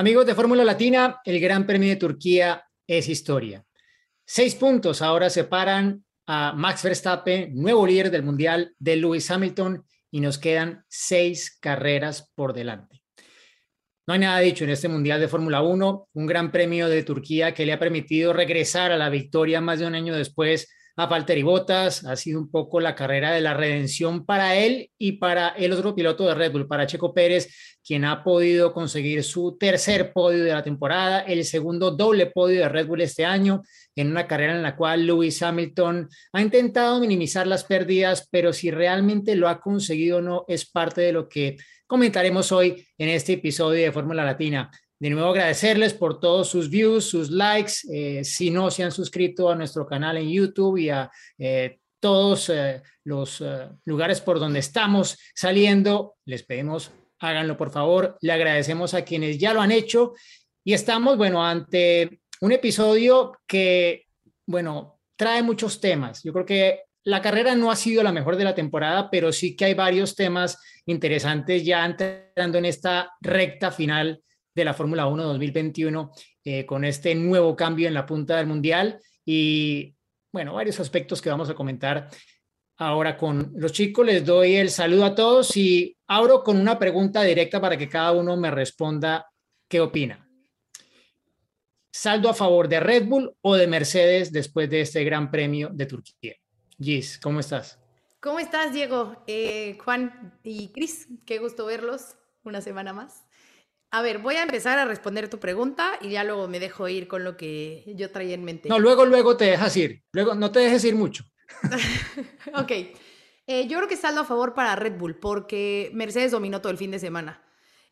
Amigos de Fórmula Latina, el Gran Premio de Turquía es historia. Seis puntos ahora separan a Max Verstappen, nuevo líder del Mundial, de Lewis Hamilton, y nos quedan seis carreras por delante. No hay nada dicho en este Mundial de Fórmula 1, un Gran Premio de Turquía que le ha permitido regresar a la victoria más de un año después a Valtteri Bottas. Ha sido un poco la carrera de la redención para él y para el otro piloto de Red Bull, para Checo Pérez, quien ha podido conseguir su tercer podio de la temporada, el segundo doble podio de Red Bull este año, en una carrera en la cual Lewis Hamilton ha intentado minimizar las pérdidas, pero si realmente lo ha conseguido o no es parte de lo que comentaremos hoy en este episodio de Fórmula Latina. De nuevo agradecerles por todos sus views, sus likes. Eh, si no se han suscrito a nuestro canal en YouTube y a eh, todos eh, los lugares por donde estamos saliendo, les pedimos háganlo por favor. Le agradecemos a quienes ya lo han hecho y estamos, bueno, ante un episodio que, bueno, trae muchos temas. Yo creo que la carrera no ha sido la mejor de la temporada, pero sí que hay varios temas interesantes ya entrando en esta recta final de la Fórmula 1 2021 eh, con este nuevo cambio en la punta del Mundial y, bueno, varios aspectos que vamos a comentar ahora con los chicos. Les doy el saludo a todos y abro con una pregunta directa para que cada uno me responda qué opina. ¿Saldo a favor de Red Bull o de Mercedes después de este Gran Premio de Turquía? Gis, ¿cómo estás? ¿Cómo estás, Diego? Eh, Juan y Cris, qué gusto verlos una semana más. A ver, voy a empezar a responder tu pregunta y ya luego me dejo ir con lo que yo traía en mente. No, luego, luego te dejas ir. Luego, no te dejes ir mucho. ok. Eh, yo creo que saldo a favor para Red Bull porque Mercedes dominó todo el fin de semana.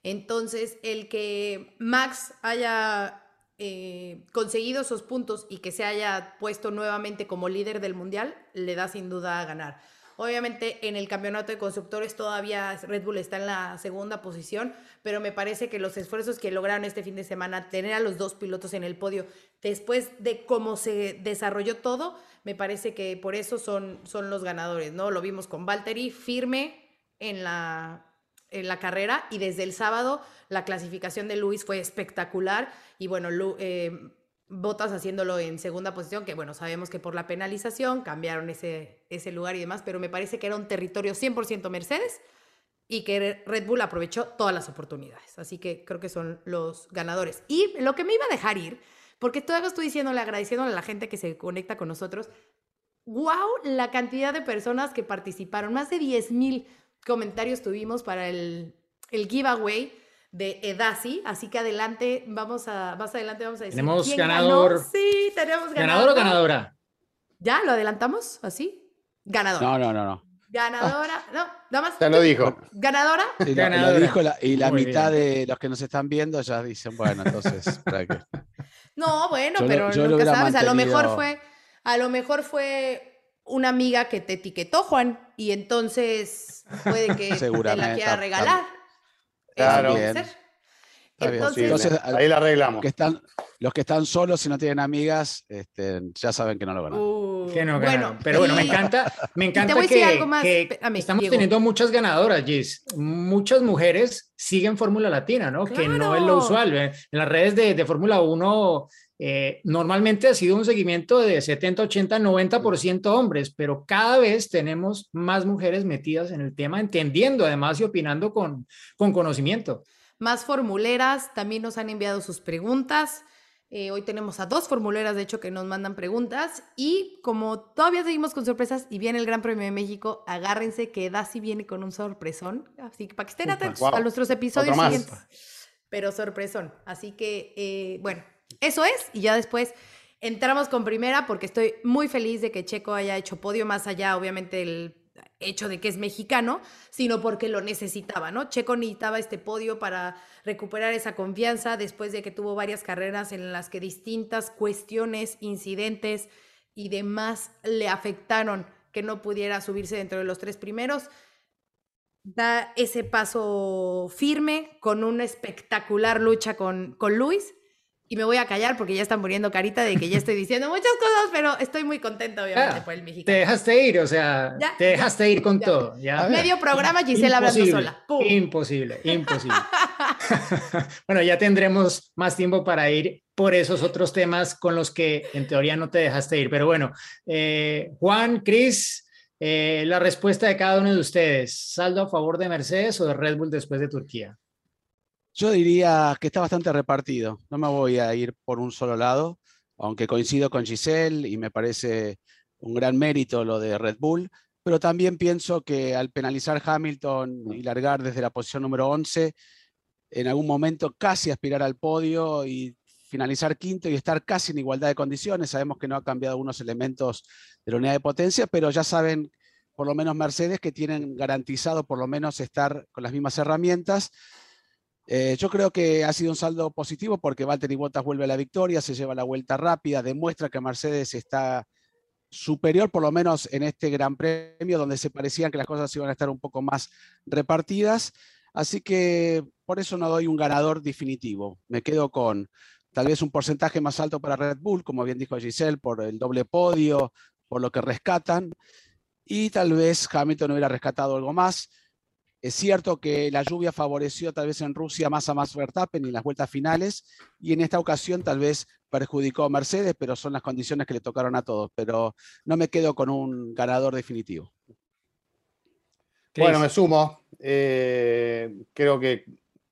Entonces, el que Max haya eh, conseguido esos puntos y que se haya puesto nuevamente como líder del mundial, le da sin duda a ganar. Obviamente en el campeonato de constructores todavía Red Bull está en la segunda posición, pero me parece que los esfuerzos que lograron este fin de semana, tener a los dos pilotos en el podio, después de cómo se desarrolló todo, me parece que por eso son, son los ganadores, ¿no? Lo vimos con Valtteri firme en la, en la carrera y desde el sábado la clasificación de Luis fue espectacular y bueno, eh, Botas haciéndolo en segunda posición, que bueno, sabemos que por la penalización cambiaron ese, ese lugar y demás, pero me parece que era un territorio 100% Mercedes y que Red Bull aprovechó todas las oportunidades. Así que creo que son los ganadores. Y lo que me iba a dejar ir, porque todavía estoy diciéndole, agradeciéndole a la gente que se conecta con nosotros, wow, la cantidad de personas que participaron, más de 10 mil comentarios tuvimos para el, el giveaway de Edasi, así que adelante, vamos a, más adelante vamos a decir. Tenemos ganador. Sí, tenemos ganador. ¿Ganador o ganadora? ¿Ya? ¿Lo adelantamos? ¿Así? Ganadora. No, no, no, no. Ganadora, no, nada más. Ya lo dijo. ¿Ganadora? Sí, Ganadora. Lo dijo la- y la Muy mitad bien. de los que nos están viendo ya dicen, bueno, entonces, ¿para qué? No, bueno, Yo pero lo nunca sabes. A lo mejor fue, a lo mejor fue una amiga que te etiquetó, Juan, y entonces puede que te la quiera regalar. Claro. Entonces, Ahí la arreglamos. que están, los que están solos y no tienen amigas, este, ya saben que no lo ganan. uh, Que no bueno. Pero bueno, me y- encanta, me encanta voy a decir que, más, que espérame, estamos Diego. teniendo muchas ganadoras, Gis. Muchas mujeres siguen Fórmula Latina, ¿no? Que no es lo Claro. usual. ¿eh? En las redes de, de Fórmula 1 eh, normalmente ha sido un seguimiento de 70, 80, 90% hombres, pero cada vez tenemos más mujeres metidas en el tema, entendiendo además y opinando con, con conocimiento. Más formuleras también nos han enviado sus preguntas. Eh, hoy tenemos a dos formuleras, de hecho, que nos mandan preguntas. Y como todavía seguimos con sorpresas y viene el Gran Premio de México, agárrense que Dasi viene con un sorpresón. Así que para que estén atentos a nuestros episodios siguientes. Pero sorpresón. Así que, eh, bueno, eso es. Y ya después entramos con primera porque estoy muy feliz de que Checo haya hecho podio más allá, obviamente, el hecho de que es mexicano, sino porque lo necesitaba, ¿no? Checo necesitaba este podio para recuperar esa confianza después de que tuvo varias carreras en las que distintas cuestiones, incidentes y demás le afectaron que no pudiera subirse dentro de los tres primeros. Da ese paso firme con una espectacular lucha con, con Luis y me voy a callar porque ya están poniendo carita de que ya estoy diciendo muchas cosas, pero estoy muy contenta, obviamente, por el mexicano. Te dejaste ir, o sea, Ya, te dejaste ir con ya. todo. Ya. Medio programa Gisela hablando sola. ¡Pum! Imposible, imposible. bueno, ya tendremos más tiempo para ir por esos otros temas con los que en teoría no te dejaste ir. Pero bueno, eh, Juan, Cris, eh, la respuesta de cada uno de ustedes, ¿saldo a favor de Mercedes o de Red Bull después de Turquía? Yo diría que está bastante repartido. No me voy a ir por un solo lado, aunque coincido con Giselle y me parece un gran mérito lo de Red Bull, pero también pienso que al penalizar Hamilton y largar desde la posición número 11, en algún momento casi aspirar al podio y finalizar quinto y estar casi en igualdad de condiciones. Sabemos que no ha cambiado algunos elementos de la unidad de potencia, pero ya saben, por lo menos Mercedes, que tienen garantizado por lo menos estar con las mismas herramientas. Eh, yo creo que ha sido un saldo positivo porque Valtteri Bottas vuelve a la victoria, se lleva la vuelta rápida, demuestra que Mercedes está superior, por lo menos en este Gran Premio, donde se parecían que las cosas iban a estar un poco más repartidas. Así que por eso no doy un ganador definitivo. Me quedo con tal vez un porcentaje más alto para Red Bull, como bien dijo Giselle, por el doble podio, por lo que rescatan. Y tal vez Hamilton hubiera rescatado algo más. Es cierto que la lluvia favoreció tal vez en Rusia más a Max Verstappen en las vueltas finales y en esta ocasión tal vez perjudicó a Mercedes, pero son las condiciones que le tocaron a todos. Pero no me quedo con un ganador definitivo. Bueno, me sumo. Eh, creo que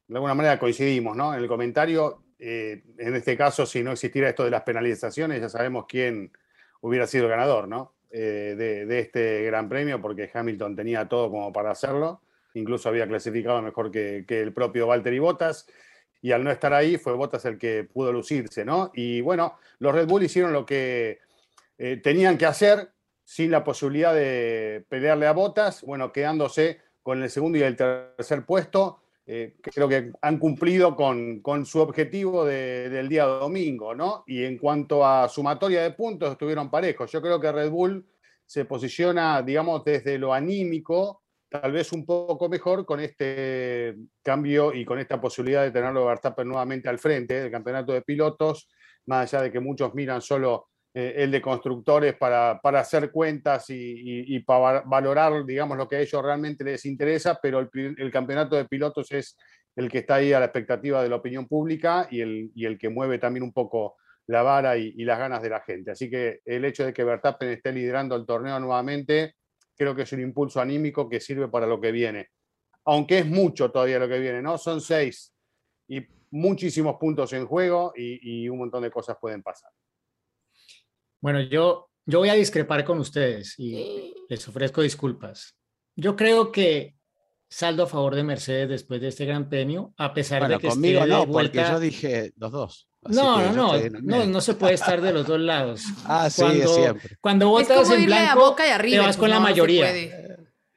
de alguna manera coincidimos, ¿no? En el comentario, eh, en este caso, si no existiera esto de las penalizaciones, ya sabemos quién hubiera sido el ganador, ¿no? Eh, de, de este gran premio, porque Hamilton tenía todo como para hacerlo. Incluso había clasificado mejor que, el propio Valtteri Bottas. Y al no estar ahí, fue Bottas el que pudo lucirse, ¿no? Y bueno, los Red Bull hicieron lo que eh, tenían que hacer sin la posibilidad de pelearle a Bottas, bueno, quedándose con el segundo y el tercer puesto. Eh, creo que han cumplido con, su objetivo de- del día domingo, ¿no? Y en cuanto a sumatoria de puntos, estuvieron parejos. Yo creo que Red Bull se posiciona, digamos, desde lo anímico, tal vez un poco mejor con este cambio y con esta posibilidad de tenerlo Verstappen nuevamente al frente del campeonato de pilotos, más allá de que muchos miran solo eh, el de constructores para, para hacer cuentas y, y- para valorar, digamos, lo que a ellos realmente les interesa, pero el, el campeonato de pilotos es el que está ahí a la expectativa de la opinión pública y el, y el que mueve también un poco la vara y las ganas de la gente. Así que el hecho de que Verstappen esté liderando el torneo nuevamente, creo que es un impulso anímico que sirve para lo que viene. Aunque es mucho todavía lo que viene, ¿no? Son seis y muchísimos puntos en juego y, y un montón de cosas pueden pasar. Bueno, yo, yo voy a discrepar con ustedes y les ofrezco disculpas. Yo creo que saldo a favor de Mercedes después de este gran premio, a pesar Bueno, de que conmigo esté de no, porque vuelta- yo dije los dos. No, no, no, no, no se puede estar de los dos lados. Ah, sí, cuando, siempre. Cuando Es votas como en irle a blanco, Boca y a te vas pues con la no, se mayoría.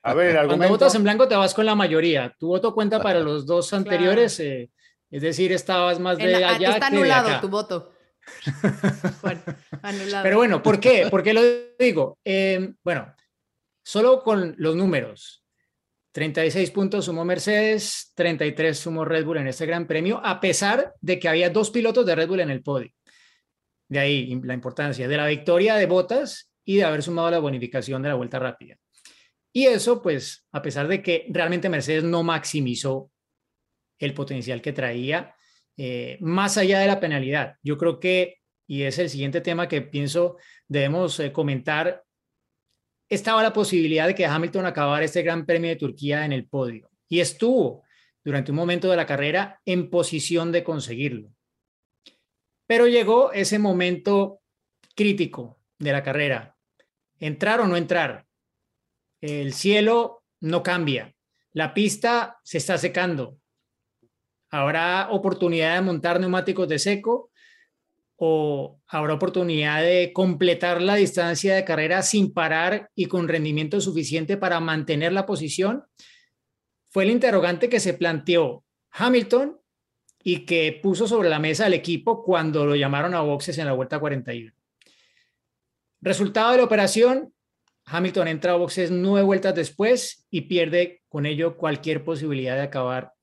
A ver, el Cuando argumento. votas en blanco te vas con la mayoría. Tu voto cuenta para los dos anteriores, eh, es decir, estabas más de En- a- allá está que de anulado acá. tu voto. bueno, anulado. Pero bueno, ¿por qué? ¿Por qué lo digo? Eh, bueno, solo con los números. 36 puntos sumó Mercedes, 33 sumó Red Bull en este gran premio, a pesar de que había dos pilotos de Red Bull en el podio. De ahí la importancia de la victoria de Bottas y de haber sumado la bonificación de la vuelta rápida. Y eso, pues, a pesar de que realmente Mercedes no maximizó el potencial que traía, eh, más allá de la penalidad. Yo creo que, y es el siguiente tema que pienso debemos eh, comentar, estaba la posibilidad de que Hamilton acabara este Gran Premio de Turquía en el podio. Y estuvo durante un momento de la carrera en posición de conseguirlo. Pero llegó ese momento crítico de la carrera. Entrar o no entrar. El cielo no cambia. La pista se está secando. Habrá oportunidad de montar neumáticos de seco o habrá oportunidad de completar la distancia de carrera sin parar y con rendimiento suficiente para mantener la posición? Fue el interrogante que se planteó Hamilton y que puso sobre la mesa al equipo cuando lo llamaron a boxes en la vuelta 41. Resultado de la operación, Hamilton entra a boxes nueve vueltas después y pierde con ello cualquier posibilidad de acabar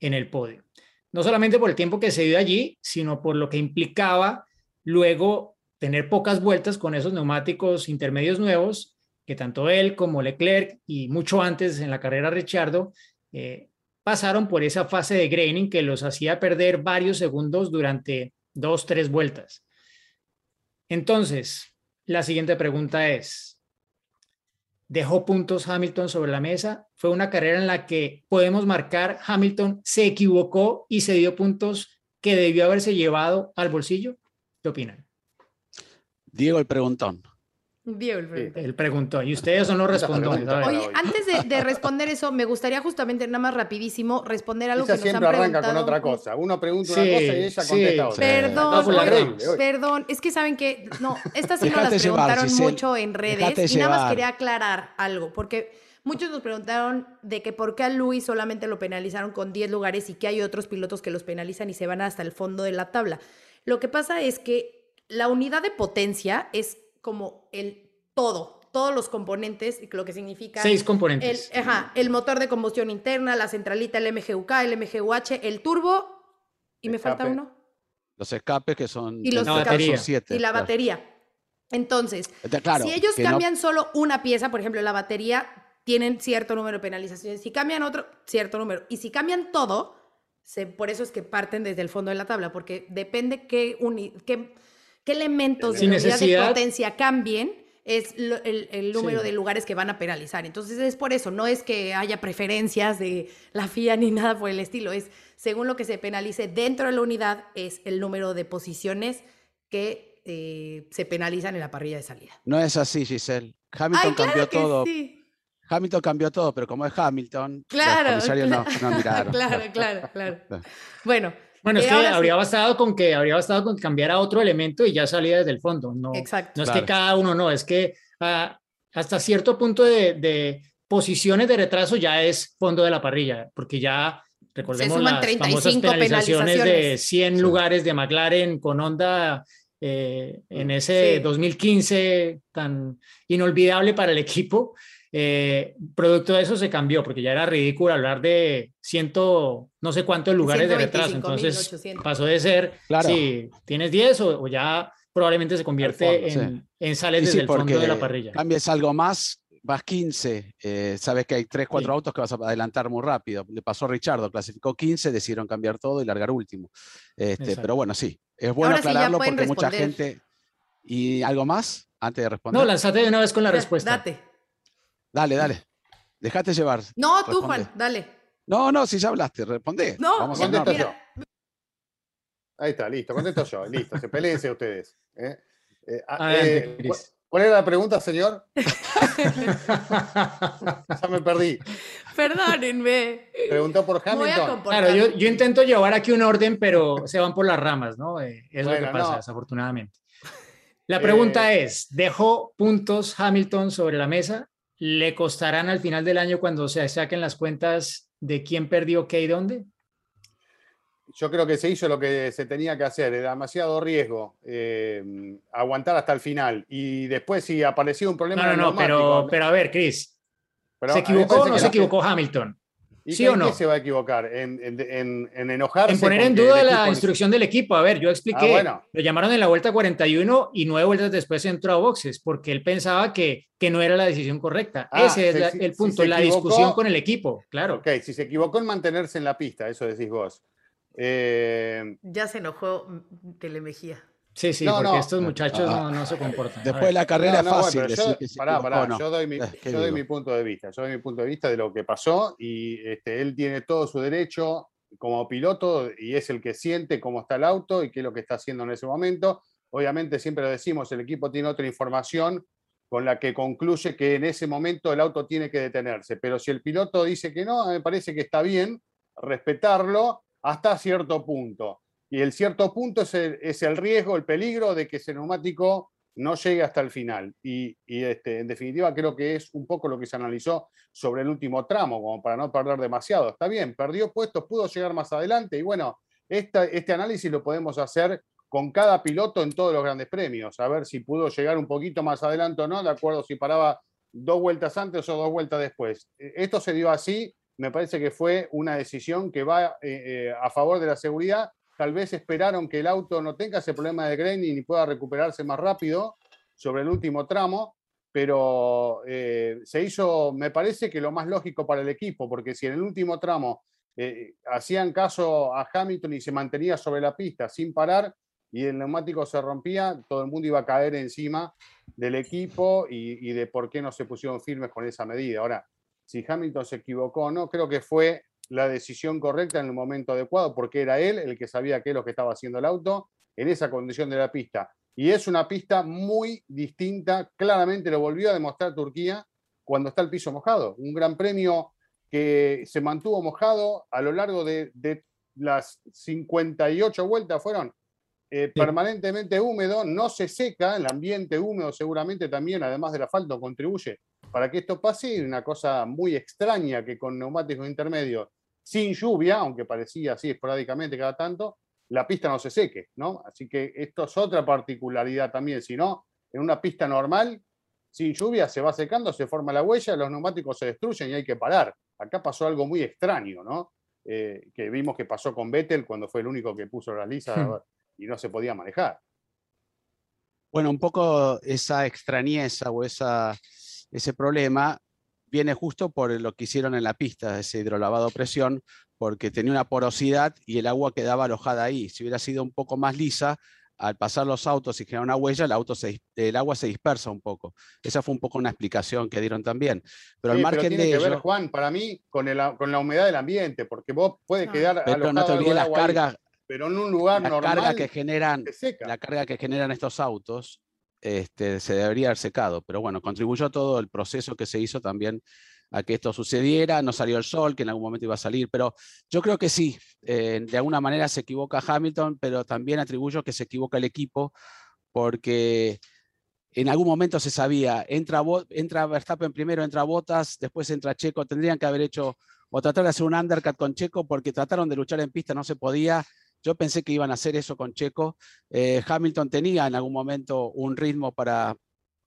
en el podio. No solamente por el tiempo que se dio allí, sino por lo que implicaba luego tener pocas vueltas con esos neumáticos intermedios nuevos que tanto él como Leclerc y mucho antes en la carrera Richardo eh, pasaron por esa fase de graining que los hacía perder varios segundos durante dos, tres vueltas. Entonces, la siguiente pregunta es, ¿dejó puntos Hamilton sobre la mesa? Fue una carrera en la que podemos marcar Hamilton se equivocó y se dio puntos que debió haberse llevado al bolsillo. ¿Qué opinan? Diego el preguntón. Diego, el Él preguntó, y ustedes son los respondones. Oye, antes de, de responder eso, me gustaría justamente nada más rapidísimo responder algo Ella que nos han siempre arranca preguntado. con otra cosa. Uno pregunta Sí, una cosa y ella sí. contesta otra. Perdón, No, perdón, es que saben que no, estas sí nos las llevar, preguntaron mucho en redes y nada más llevar. quería aclarar algo, porque muchos nos preguntaron de que por qué a Luis solamente lo penalizaron con 10 lugares y que hay otros pilotos que los penalizan y se van hasta el fondo de la tabla. Lo que pasa es que la unidad de potencia es como el todo, todos los componentes, y lo que significa Seis el, componentes. ajá, el motor de combustión interna, la centralita, el MGUK, el MGUH, el turbo, y me falta Escape. uno. Los escapes que son, Y los batería. son siete. y la claro. batería. Entonces, claro, si ellos que no- cambian solo una pieza, por ejemplo, la batería, tienen cierto número de penalizaciones. Si cambian otro, cierto número. Y si cambian todo, se- por eso es que parten desde el fondo de la tabla, porque depende qué, uni- qué, qué elementos de Sin la unidad de necesidad. potencia cambien, es lo- el, el número Sí. de lugares que van a penalizar. Entonces es por eso, no es que haya preferencias de la FIA ni nada por el estilo, es según lo que se penalice dentro de la unidad, es el número de posiciones que eh, se penalizan en la parrilla de salida. No es así, Giselle. Hamilton Ay, claro cambió que todo. sí. Hamilton cambió todo, pero como es Hamilton, Claro, los comisarios no, cla- no miraron. claro, claro, claro. Claro. Bueno, Bueno, es eh, que ahora sí. habría bastado con que habría bastado con que cambiara otro elemento y ya salía desde el fondo. No, Exacto. no es Claro. que cada uno, no, es que ah, hasta cierto punto de, de posiciones de retraso ya es fondo de la parrilla, porque ya recordemos las famosas 35 penalizaciones de penalizaciones. 100 Sí. lugares de McLaren con Honda eh, en ese Sí. 2015 tan inolvidable para el equipo. Eh, producto de eso se cambió, porque ya era ridículo hablar de ciento, no sé cuántos lugares de retraso. 125.800. Entonces pasó de ser, Claro. si tienes 10 o, o ya probablemente se convierte fondo, en, en sales Sí, desde sí, el fondo de la parrilla. Cambies algo más, vas 15, eh, sabes que hay 3, 4 Sí. autos que vas a adelantar muy rápido. Le pasó a Richardo, clasificó 15, decidieron cambiar todo y largar último. Este, pero bueno, sí, es bueno Ahora sí, aclararlo porque mucha responder. gente... ¿Y algo más antes de responder? No, lanzate de una vez con la respuesta. Date. Dale, dale. Dejate llevar. No, tú, Responde. Juan, dale. No, no, si ya hablaste, responde. No, Vamos orden. yo. Ahí está, listo, contesto yo. Listo, se peleense ustedes. ¿eh? Eh, ah, Adelante, eh, Cris. ¿cuál- ¿Cuál era la pregunta, señor? Ya me perdí. Perdónenme. Preguntó por a Hamilton. Claro, yo, yo intento llevar aquí un orden, pero se van por las ramas, ¿no? Eh, es lo Bueno, que pasa, no. desafortunadamente. La pregunta Eh, es, ¿dejó puntos Hamilton sobre la mesa? ¿Le costarán al final del año cuando se saquen las cuentas de quién perdió qué y dónde? Yo creo que se hizo lo que se tenía que hacer, era demasiado riesgo eh, aguantar hasta el final. Y después, si aparecía un problema No, no, no, pero, pero a ver, Chris, pero ¿se equivocó o no se equivocó Hamilton? ¿Y ¿Sí qué- o no? se va a equivocar? ¿En, en, en- en enojarse? En poner en duda la instrucción del equipo. A ver, yo expliqué, Ah, bueno. lo llamaron en la vuelta 41 y nueve vueltas después entró a boxes porque él pensaba que, que no era la decisión correcta. Ah, Ese es si- la- si- el punto, la equivocó- discusión con el equipo, claro. Ok, si se equivocó en mantenerse en la pista, eso decís vos. Eh, Ya se enojó mm, Telemejía. Sí, sí, No, porque no. estos muchachos Ah, no, no se comportan. A Después la carrera no, no, es bueno, fácil decir yo, pará, pará, yo doy, mi, ¿qué yo doy digo? mi punto de vista, yo doy mi punto de vista de lo que pasó y este, él tiene todo su derecho como piloto y es el que siente cómo está el auto y qué es lo que está haciendo en ese momento. Obviamente siempre lo decimos, el equipo tiene otra información con la que concluye que en ese momento el auto tiene que detenerse, pero si el piloto dice que no, me parece que está bien respetarlo hasta cierto punto. Y el cierto punto es el, es el riesgo, el peligro de que ese neumático no llegue hasta el final. Y, este, en definitiva creo que es un poco lo que se analizó sobre el último tramo, como para no perder demasiado. Está bien, perdió puestos, pudo llegar más adelante y bueno, este análisis lo podemos hacer con cada piloto en todos los grandes premios, a ver si pudo llegar un poquito más adelante o no, de acuerdo si paraba dos vueltas antes o dos vueltas después. E, esto se dio así, me parece que fue una decisión que va eh, eh, a favor de la seguridad. Tal vez esperaron que el auto no tenga ese problema de graining y pueda recuperarse más rápido sobre el último tramo, pero eh, se hizo, me parece que lo más lógico para el equipo, porque si en el último tramo hacían caso a Hamilton y se mantenía sobre la pista sin parar, y el neumático se rompía, todo el mundo iba a caer encima del equipo y, de por qué no se pusieron firmes con esa medida. Ahora, si Hamilton se equivocó o no, creo que fue la decisión correcta en el momento adecuado, porque era él el que sabía qué es lo que estaba haciendo el auto en esa condición de la pista. Y es una pista muy distinta, claramente lo volvió a demostrar Turquía cuando está el piso mojado. Un gran premio que se mantuvo mojado a lo largo de, de las 58 vueltas, fueron eh, permanentemente húmedo, no se seca, el ambiente húmedo seguramente también, además del asfalto, contribuye para que esto pase. Y una cosa muy extraña que con neumáticos intermedios, sin lluvia, aunque parecía así esporádicamente cada tanto, la pista no se seque, ¿no? Así que esto es otra particularidad también, si no, en una pista normal, sin lluvia, se va secando, se forma la huella, los neumáticos se destruyen y hay que parar. Acá pasó algo muy extraño, ¿no? Eh, que vimos que pasó con Vettel cuando fue el único que puso la lisa hmm y no se podía manejar. Bueno, un poco esa extrañeza o esa, ese problema viene justo por lo que hicieron en la pista, ese hidrolavado a presión, porque tenía una porosidad y el agua quedaba alojada ahí. Si hubiera sido un poco más lisa, al pasar los autos y generar una huella, el, auto el agua se dispersa un poco. Esa fue un poco una explicación que dieron también. Pero al margen tiene de que ver, Juan, para mí, con, el, con la humedad del ambiente, porque vos puede quedar Pero no te olvides las cargas, pero en un lugar la normal carga que generan, la carga que generan estos autos este, se debería haber secado, pero bueno, contribuyó todo el proceso que se hizo también a que esto sucediera, no salió el sol, que en algún momento iba a salir, pero yo creo que sí, eh, de alguna manera se equivoca Hamilton, pero también atribuyo que se equivoca el equipo, porque en algún momento se sabía, entra, entra Verstappen primero, entra Bottas, después entra Checo, tendrían que haber hecho o tratar de hacer un undercut con Checo porque trataron de luchar en pista, no se podía, yo pensé que iban a hacer eso con Checo. Eh, Hamilton tenía en algún momento un ritmo para,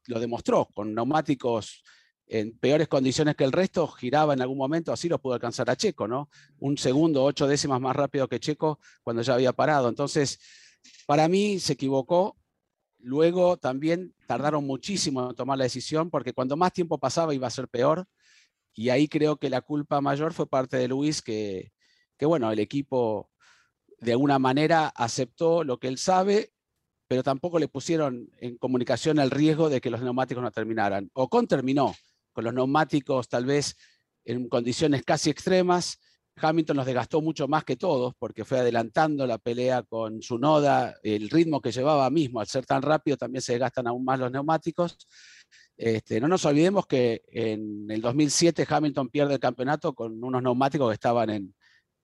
lo demostró, con neumáticos en peores condiciones que el resto, giraba en algún momento, así lo pudo alcanzar a Checo, ¿no? Un segundo, ocho décimas más rápido que Checo cuando ya había parado. Entonces, para mí se equivocó. Luego también tardaron muchísimo en tomar la decisión porque cuando más tiempo pasaba iba a ser peor. Y ahí creo que la culpa mayor fue parte de Luis, que, que bueno, el equipo de alguna manera aceptó lo que él sabe, pero tampoco le pusieron en comunicación el riesgo de que los neumáticos no terminaran. Ocon terminó con los neumáticos tal vez en condiciones casi extremas. Hamilton los desgastó mucho más que todos porque fue adelantando la pelea con su noda, el ritmo que llevaba mismo, al ser tan rápido también se desgastan aún más los neumáticos. Este, no nos olvidemos que en el 2007 Hamilton pierde el campeonato con unos neumáticos que estaban en,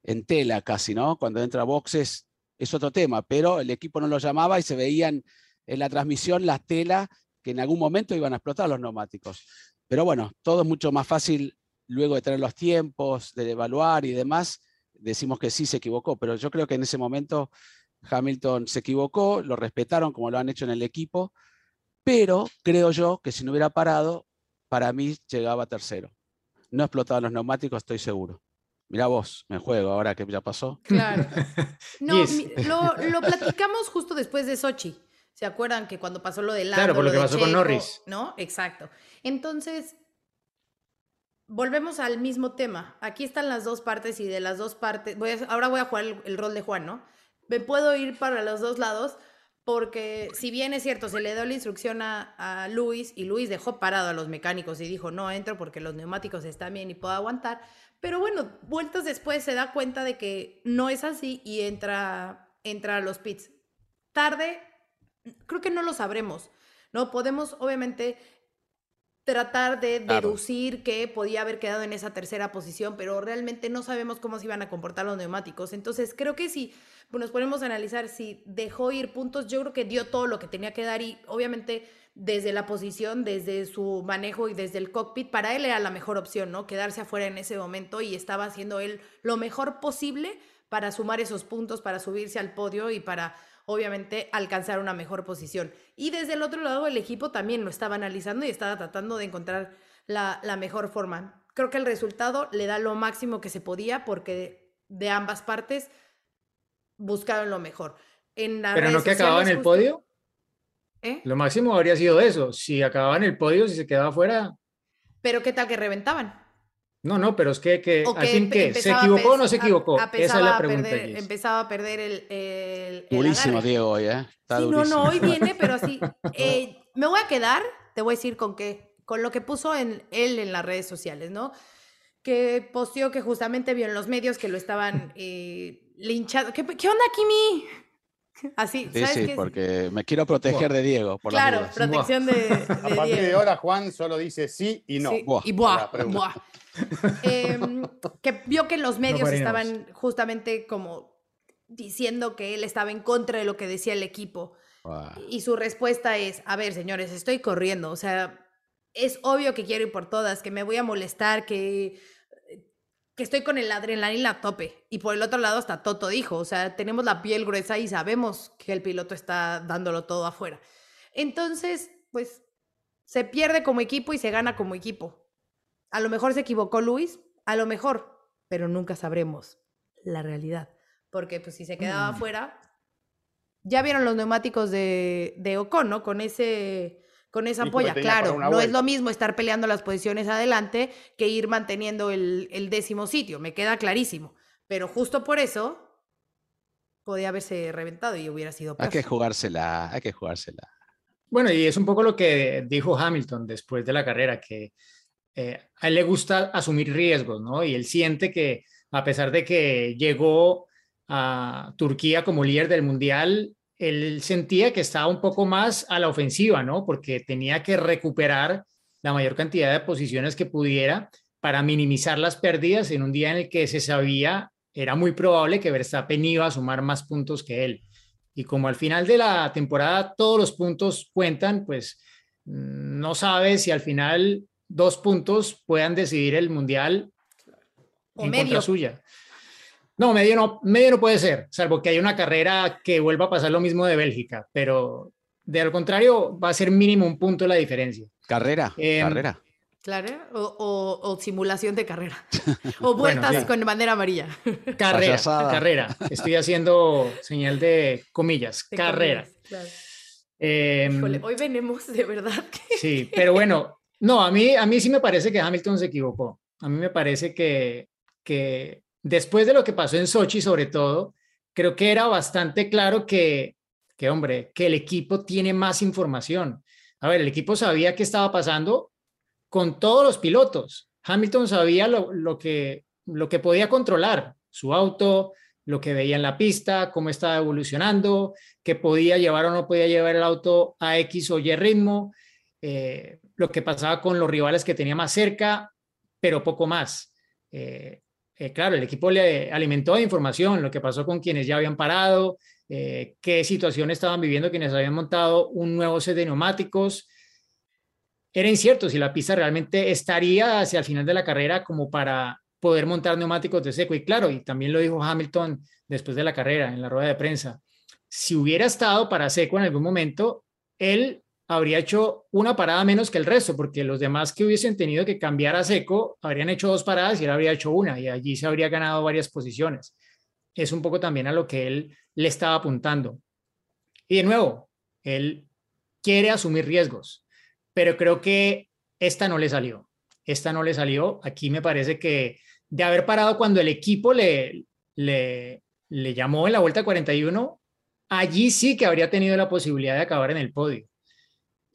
en tela casi, ¿no? Cuando entra boxes es otro tema, pero el equipo no lo llamaba y se veían en la transmisión las telas que en algún momento iban a explotar los neumáticos. Pero bueno, todo es mucho más fácil luego de tener los tiempos, de evaluar y demás. Decimos que sí se equivocó, pero yo creo que en ese momento Hamilton se equivocó, lo respetaron como lo han hecho en el equipo, pero creo yo que si no hubiera parado, para mí llegaba tercero. No explotaban los neumáticos, estoy seguro. Mira vos, me juego ahora que ya pasó. Claro. No, lo, platicamos justo después de Sochi. ¿Se acuerdan que cuando pasó lo de Lando, Claro, por lo, que pasó con Norris. ¿No? Exacto. Entonces, volvemos al mismo tema. Aquí están las dos partes y de las dos partes. Voy ahora voy a jugar el, rol de Juan, ¿no? Me puedo ir para los dos lados porque si bien es cierto, se le dio la instrucción a, a, Luis y Luis dejó parado a los mecánicos y dijo, no entro porque los neumáticos están bien y puedo aguantar, pero bueno, vueltas después se da cuenta de que no es así y entra, entra a los pits. Tarde, creo que no lo sabremos, ¿no? Podemos, obviamente, tratar de Claro. deducir que podía haber quedado en esa tercera posición, pero realmente no sabemos cómo se iban a comportar los neumáticos. Entonces, creo que si nos ponemos a analizar si dejó ir puntos, yo creo que dio todo lo que tenía que dar y obviamente desde la posición, desde su manejo y desde el cockpit, para él era la mejor opción, ¿no? Quedarse afuera en ese momento y estaba haciendo él lo mejor posible para sumar esos puntos, para subirse al podio y para obviamente alcanzar una mejor posición. Y desde el otro lado, el equipo también lo estaba analizando y estaba tratando de encontrar la, la mejor forma. Creo que el resultado le da lo máximo que se podía porque de, de ambas partes buscaron lo mejor. En las Pero no que acababa en el justo- podio. ¿Eh? Lo máximo habría sido eso. Si acababa en el podio, si se quedaba fuera. Pero qué tal que reventaban. No, no, pero es que, que al que. ¿Se equivocó o no se equivocó? a- Esa es la a pregunta. perder- empezaba a perder el, el, el Durísimo agarre. Diego hoy, ¿eh? Está Sí, no, durísimo. no, hoy viene, pero así. eh, me voy a quedar, te voy a decir con qué, con lo que puso en, él en las redes sociales, ¿no? Que posteó que justamente vio en los medios que lo estaban eh, linchando. ¿Qué, qué onda, Kimi? Así, Sí, ¿sabes sí, qué? porque me quiero proteger de Diego. Por Claro, protección de, de A partir de ahora, Juan solo dice sí y no. Sí, Buah, y buah, buah. Em, que vio que en los medios estaban justamente como diciendo que él estaba en contra de lo que decía el equipo. Buah. Y su respuesta es, a ver, señores, estoy corriendo, o sea, es obvio que quiero ir por todas, que me voy a molestar, que, que estoy con el adrenalina a tope. Y por el otro lado, hasta Toto dijo, o sea, tenemos la piel gruesa y sabemos que el piloto está dándolo todo afuera. Entonces, pues, se pierde como equipo y se gana como equipo. A lo mejor se equivocó Luis, a lo mejor, pero nunca sabremos la realidad. Porque, pues, si se quedaba Mm. afuera, ya vieron los neumáticos de, de Ocon, ¿no? Con ese con esa ampolla. Claro, no es lo mismo estar peleando las posiciones adelante que ir manteniendo el, el décimo sitio, me queda clarísimo. Pero justo por eso podía haberse reventado y hubiera sido Hay que jugársela, hay que jugársela. Bueno, y es un poco lo que dijo Hamilton después de la carrera, que eh, a él le gusta asumir riesgos, ¿no? Y él siente que a pesar de que llegó a Turquía como líder del mundial, él sentía que estaba un poco más a la ofensiva, ¿no? Porque tenía que recuperar la mayor cantidad de posiciones que pudiera para minimizar las pérdidas en un día en el que se sabía, era muy probable que Verstappen iba a sumar más puntos que él. Y como al final de la temporada todos los puntos cuentan, pues mm, no sabe si al final dos puntos puedan decidir el mundial O en medio. contra suya. No, medio no, medio no puede ser, salvo que haya una carrera que vuelva a pasar lo mismo de Bélgica, pero de lo contrario va a ser mínimo un punto la diferencia. Carrera, Em, carrera. Claro, o, o- o simulación de carrera. O Bueno, vueltas sí. con bandera amarilla. Carrera, carrera. Estoy haciendo señal de comillas, de carrera. comillas, claro. Em, Híjole, hoy venimos de verdad que Sí, pero bueno, no, a mí, a mí sí me parece que Hamilton se equivocó. A mí me parece que, que después de lo que pasó en Sochi, sobre todo, creo que era bastante claro que, que, hombre, que el equipo tiene más información. A ver, el equipo sabía qué estaba pasando con todos los pilotos. Hamilton sabía lo, que, lo que podía controlar, su auto, lo que veía en la pista, cómo estaba evolucionando, que podía llevar o no podía llevar el auto a X o Y ritmo, eh, lo que pasaba con los rivales que tenía más cerca, pero poco más. Eh, eh, claro, el equipo le alimentó de información, lo que pasó con quienes ya habían parado, eh, qué situación estaban viviendo quienes habían montado un nuevo set de neumáticos. Era incierto si la pista realmente estaría hacia el final de la carrera como para poder montar neumáticos de seco. Y claro, y también lo dijo Hamilton después de la carrera en la rueda de prensa, si hubiera estado para seco en algún momento, él habría hecho una parada menos que el resto, porque los demás que hubiesen tenido que cambiar a seco habrían hecho dos paradas y él habría hecho una, y allí se habría ganado varias posiciones. Es un poco también a lo que él le estaba apuntando. Y de nuevo, él quiere asumir riesgos, pero creo que esta no le salió. Esta no le salió. Aquí me parece que de haber parado cuando el equipo le, le, le llamó en la vuelta 41, allí sí que habría tenido la posibilidad de acabar en el podio.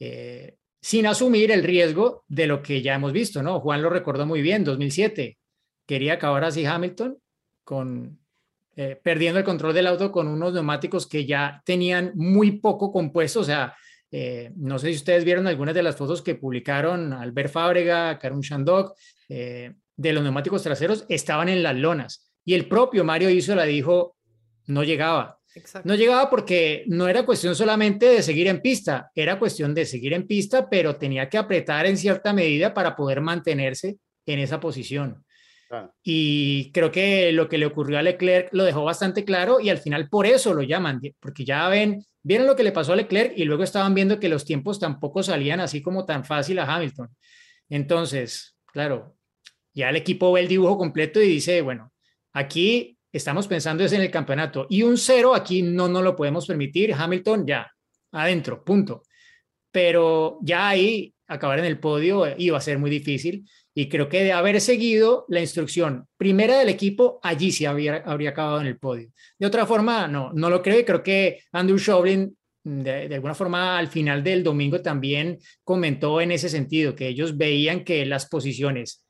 Eh, sin asumir el riesgo de lo que ya hemos visto, ¿no? Juan lo recordó muy bien, 2007, quería acabar así Hamilton con eh, perdiendo el control del auto con unos neumáticos que ya tenían muy poco compuesto, o sea, Eh, no sé si ustedes vieron algunas de las fotos que publicaron Albert Fábrega, Karun Shandok, de los neumáticos traseros, estaban en las lonas. Y el propio Mario Isola dijo, no llegaba. No llegaba porque no era cuestión solamente de seguir en pista, era cuestión de seguir en pista, pero tenía que apretar en cierta medida para poder mantenerse en esa posición. Y creo que lo que le ocurrió a Leclerc lo dejó bastante claro y al final por eso lo llaman, porque ya ven, vieron lo que le pasó a Leclerc y luego estaban viendo que los tiempos tampoco salían así como tan fácil a Hamilton. Entonces, claro, ya el equipo ve el dibujo completo y dice, bueno, aquí estamos pensando es en el campeonato y un cero aquí no nos lo podemos permitir. Hamilton ya, adentro, punto. Pero ya ahí acabar en el podio iba a ser muy difícil y creo que de haber seguido la instrucción primera del equipo, allí sí habría, habría acabado en el podio. De otra forma, no, no lo creo y creo que Andrew Shovlin de, de, alguna forma al final del domingo también comentó en ese sentido, que ellos veían que las posiciones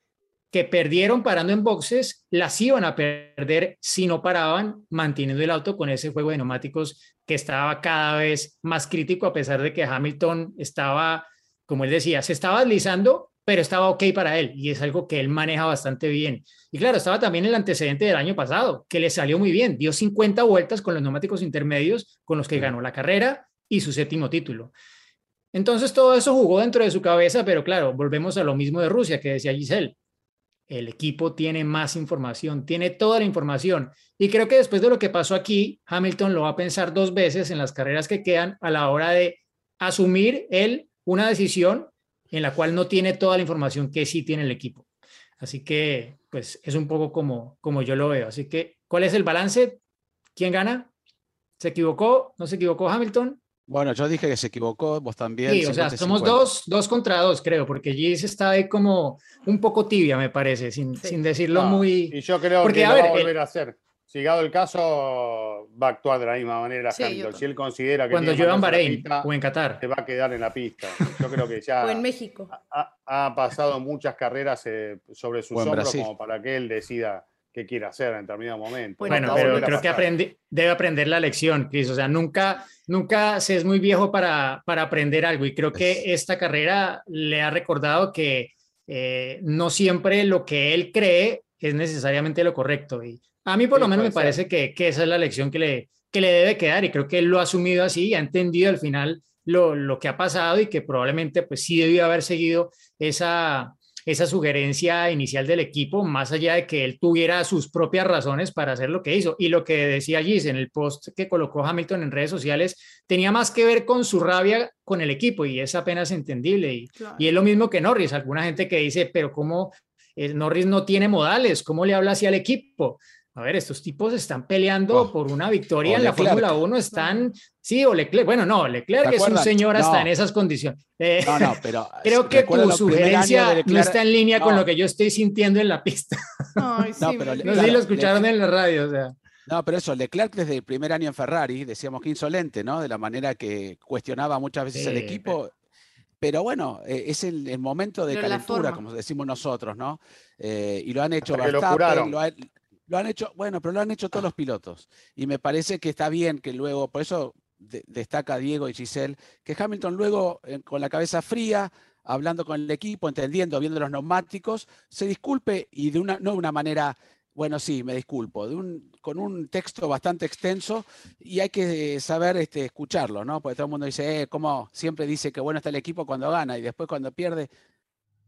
que perdieron parando en boxes las iban a perder si no paraban manteniendo el auto con ese juego de neumáticos que estaba cada vez más crítico a pesar de que Hamilton estaba, como él decía, se estaba deslizando, pero estaba ok para él y es algo que él maneja bastante bien. Y claro, estaba también el antecedente del año pasado, que le salió muy bien, dio 50 vueltas con los neumáticos intermedios con los que ganó la carrera y su séptimo título. Entonces todo eso jugó dentro de su cabeza, pero claro, volvemos a lo mismo de Rusia que decía Giselle el equipo tiene más información, tiene toda la información. Y creo que después de lo que pasó aquí, Hamilton lo va a pensar dos veces en las carreras que quedan a la hora de asumir él una decisión en la cual no tiene toda la información que sí tiene el equipo. Así que, pues, es un poco como, como yo lo veo. Así que, ¿cuál es el balance? ¿Quién gana? ¿Se equivocó? ¿No se equivocó Hamilton? Bueno, yo dije que se equivocó, vos también. Sí, o sea, somos dos, dos contra dos, creo, porque Gis está ahí como un poco tibia, me parece, sin, sin decirlo muy. Y yo creo que lo va a volver a hacer. Si llegado el caso, va a actuar de la misma manera Si él considera que. Cuando llueva en Bahrein o en Qatar. Se va a quedar en la pista. Yo creo que ya. o en México. Ha, pasado muchas carreras eh, sobre sus hombros como para que él decida qué quiere hacer en determinado momento. Bueno, pero creo que debe aprender la lección, Chris. O sea, nunca, nunca se es muy viejo para, para aprender algo. Y creo que esta carrera le ha recordado que eh, no siempre lo que él cree es necesariamente lo correcto. Y a mí por lo menos me parece que, que, esa es la lección que le, que le debe quedar. Y creo que él lo ha asumido así y ha entendido al final lo, lo que ha pasado y que probablemente pues sí debió haber seguido esa esa sugerencia inicial del equipo, más allá de que él tuviera sus propias razones para hacer lo que hizo. Y lo que decía Gis en el post que colocó Hamilton en redes sociales, tenía más que ver con su rabia con el equipo y es apenas entendible. Y, y es lo mismo que Norris, alguna gente que dice, pero ¿cómo eh, Norris no tiene modales? ¿Cómo le habla así al equipo? A ver, estos tipos están peleando oh, por una victoria en la Fórmula 1, están, sí, o Leclerc, bueno, no, Leclerc es un señor hasta en esas condiciones. Eh, no, no, pero creo que tu sugerencia no está en línea con lo que yo estoy sintiendo en la pista. Ay, sí, no, pero, no sé si lo escucharon en la radio, o sea. No, pero eso, Leclerc desde el primer año en Ferrari, decíamos que insolente, ¿no? De la manera que cuestionaba muchas veces el equipo. Pero... bueno, eh, es el, momento de calentura, como decimos nosotros, ¿no? Eh, y lo han hecho bastante. Lo, lo han hecho, bueno, pero lo han hecho todos los pilotos. Y me parece que está bien que luego, por eso destaca Diego y Giselle, que Hamilton luego, eh, con la cabeza fría, hablando con el equipo, entendiendo, viendo los neumáticos, se disculpe y de una, no de una manera, bueno, sí, me disculpo, con un texto bastante extenso y hay que saber este, escucharlo, ¿no? Porque todo el mundo dice, eh, como siempre dice que bueno está el equipo cuando gana y después cuando pierde,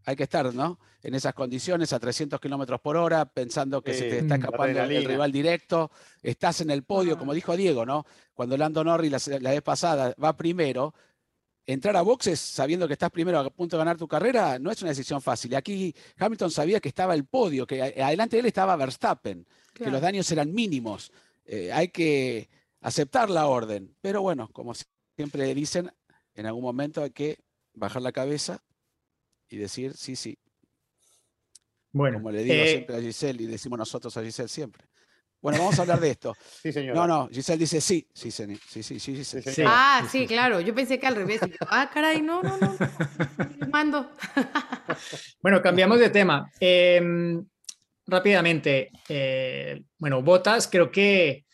hay que estar, ¿no? En esas condiciones, a 300 kilómetros por hora, pensando que se te está escapando el rival directo, estás en el podio, como dijo Diego, ¿no? Cuando Lando Norris la, vez pasada va primero, entrar a boxes sabiendo que estás primero a punto de ganar tu carrera no es una decisión fácil. Y aquí Hamilton sabía que estaba el podio, que adelante de él estaba Verstappen, que los daños eran mínimos. Eh, hay que aceptar la orden. Pero bueno, como siempre dicen, en algún momento hay que bajar la cabeza y decir sí, sí. Bueno, como le digo eh, siempre a Giselle y decimos nosotros a Giselle siempre. Bueno, vamos a hablar de esto. Sí, señor. No, no, Giselle dice sí, sí, sí, sí, sí, sí, sí, Ah, sí, claro. Yo pensé que al revés. Ah, caray, no, no, no. Mando. bueno, cambiamos de tema. Em, rápidamente, eh, bueno, Botas creo que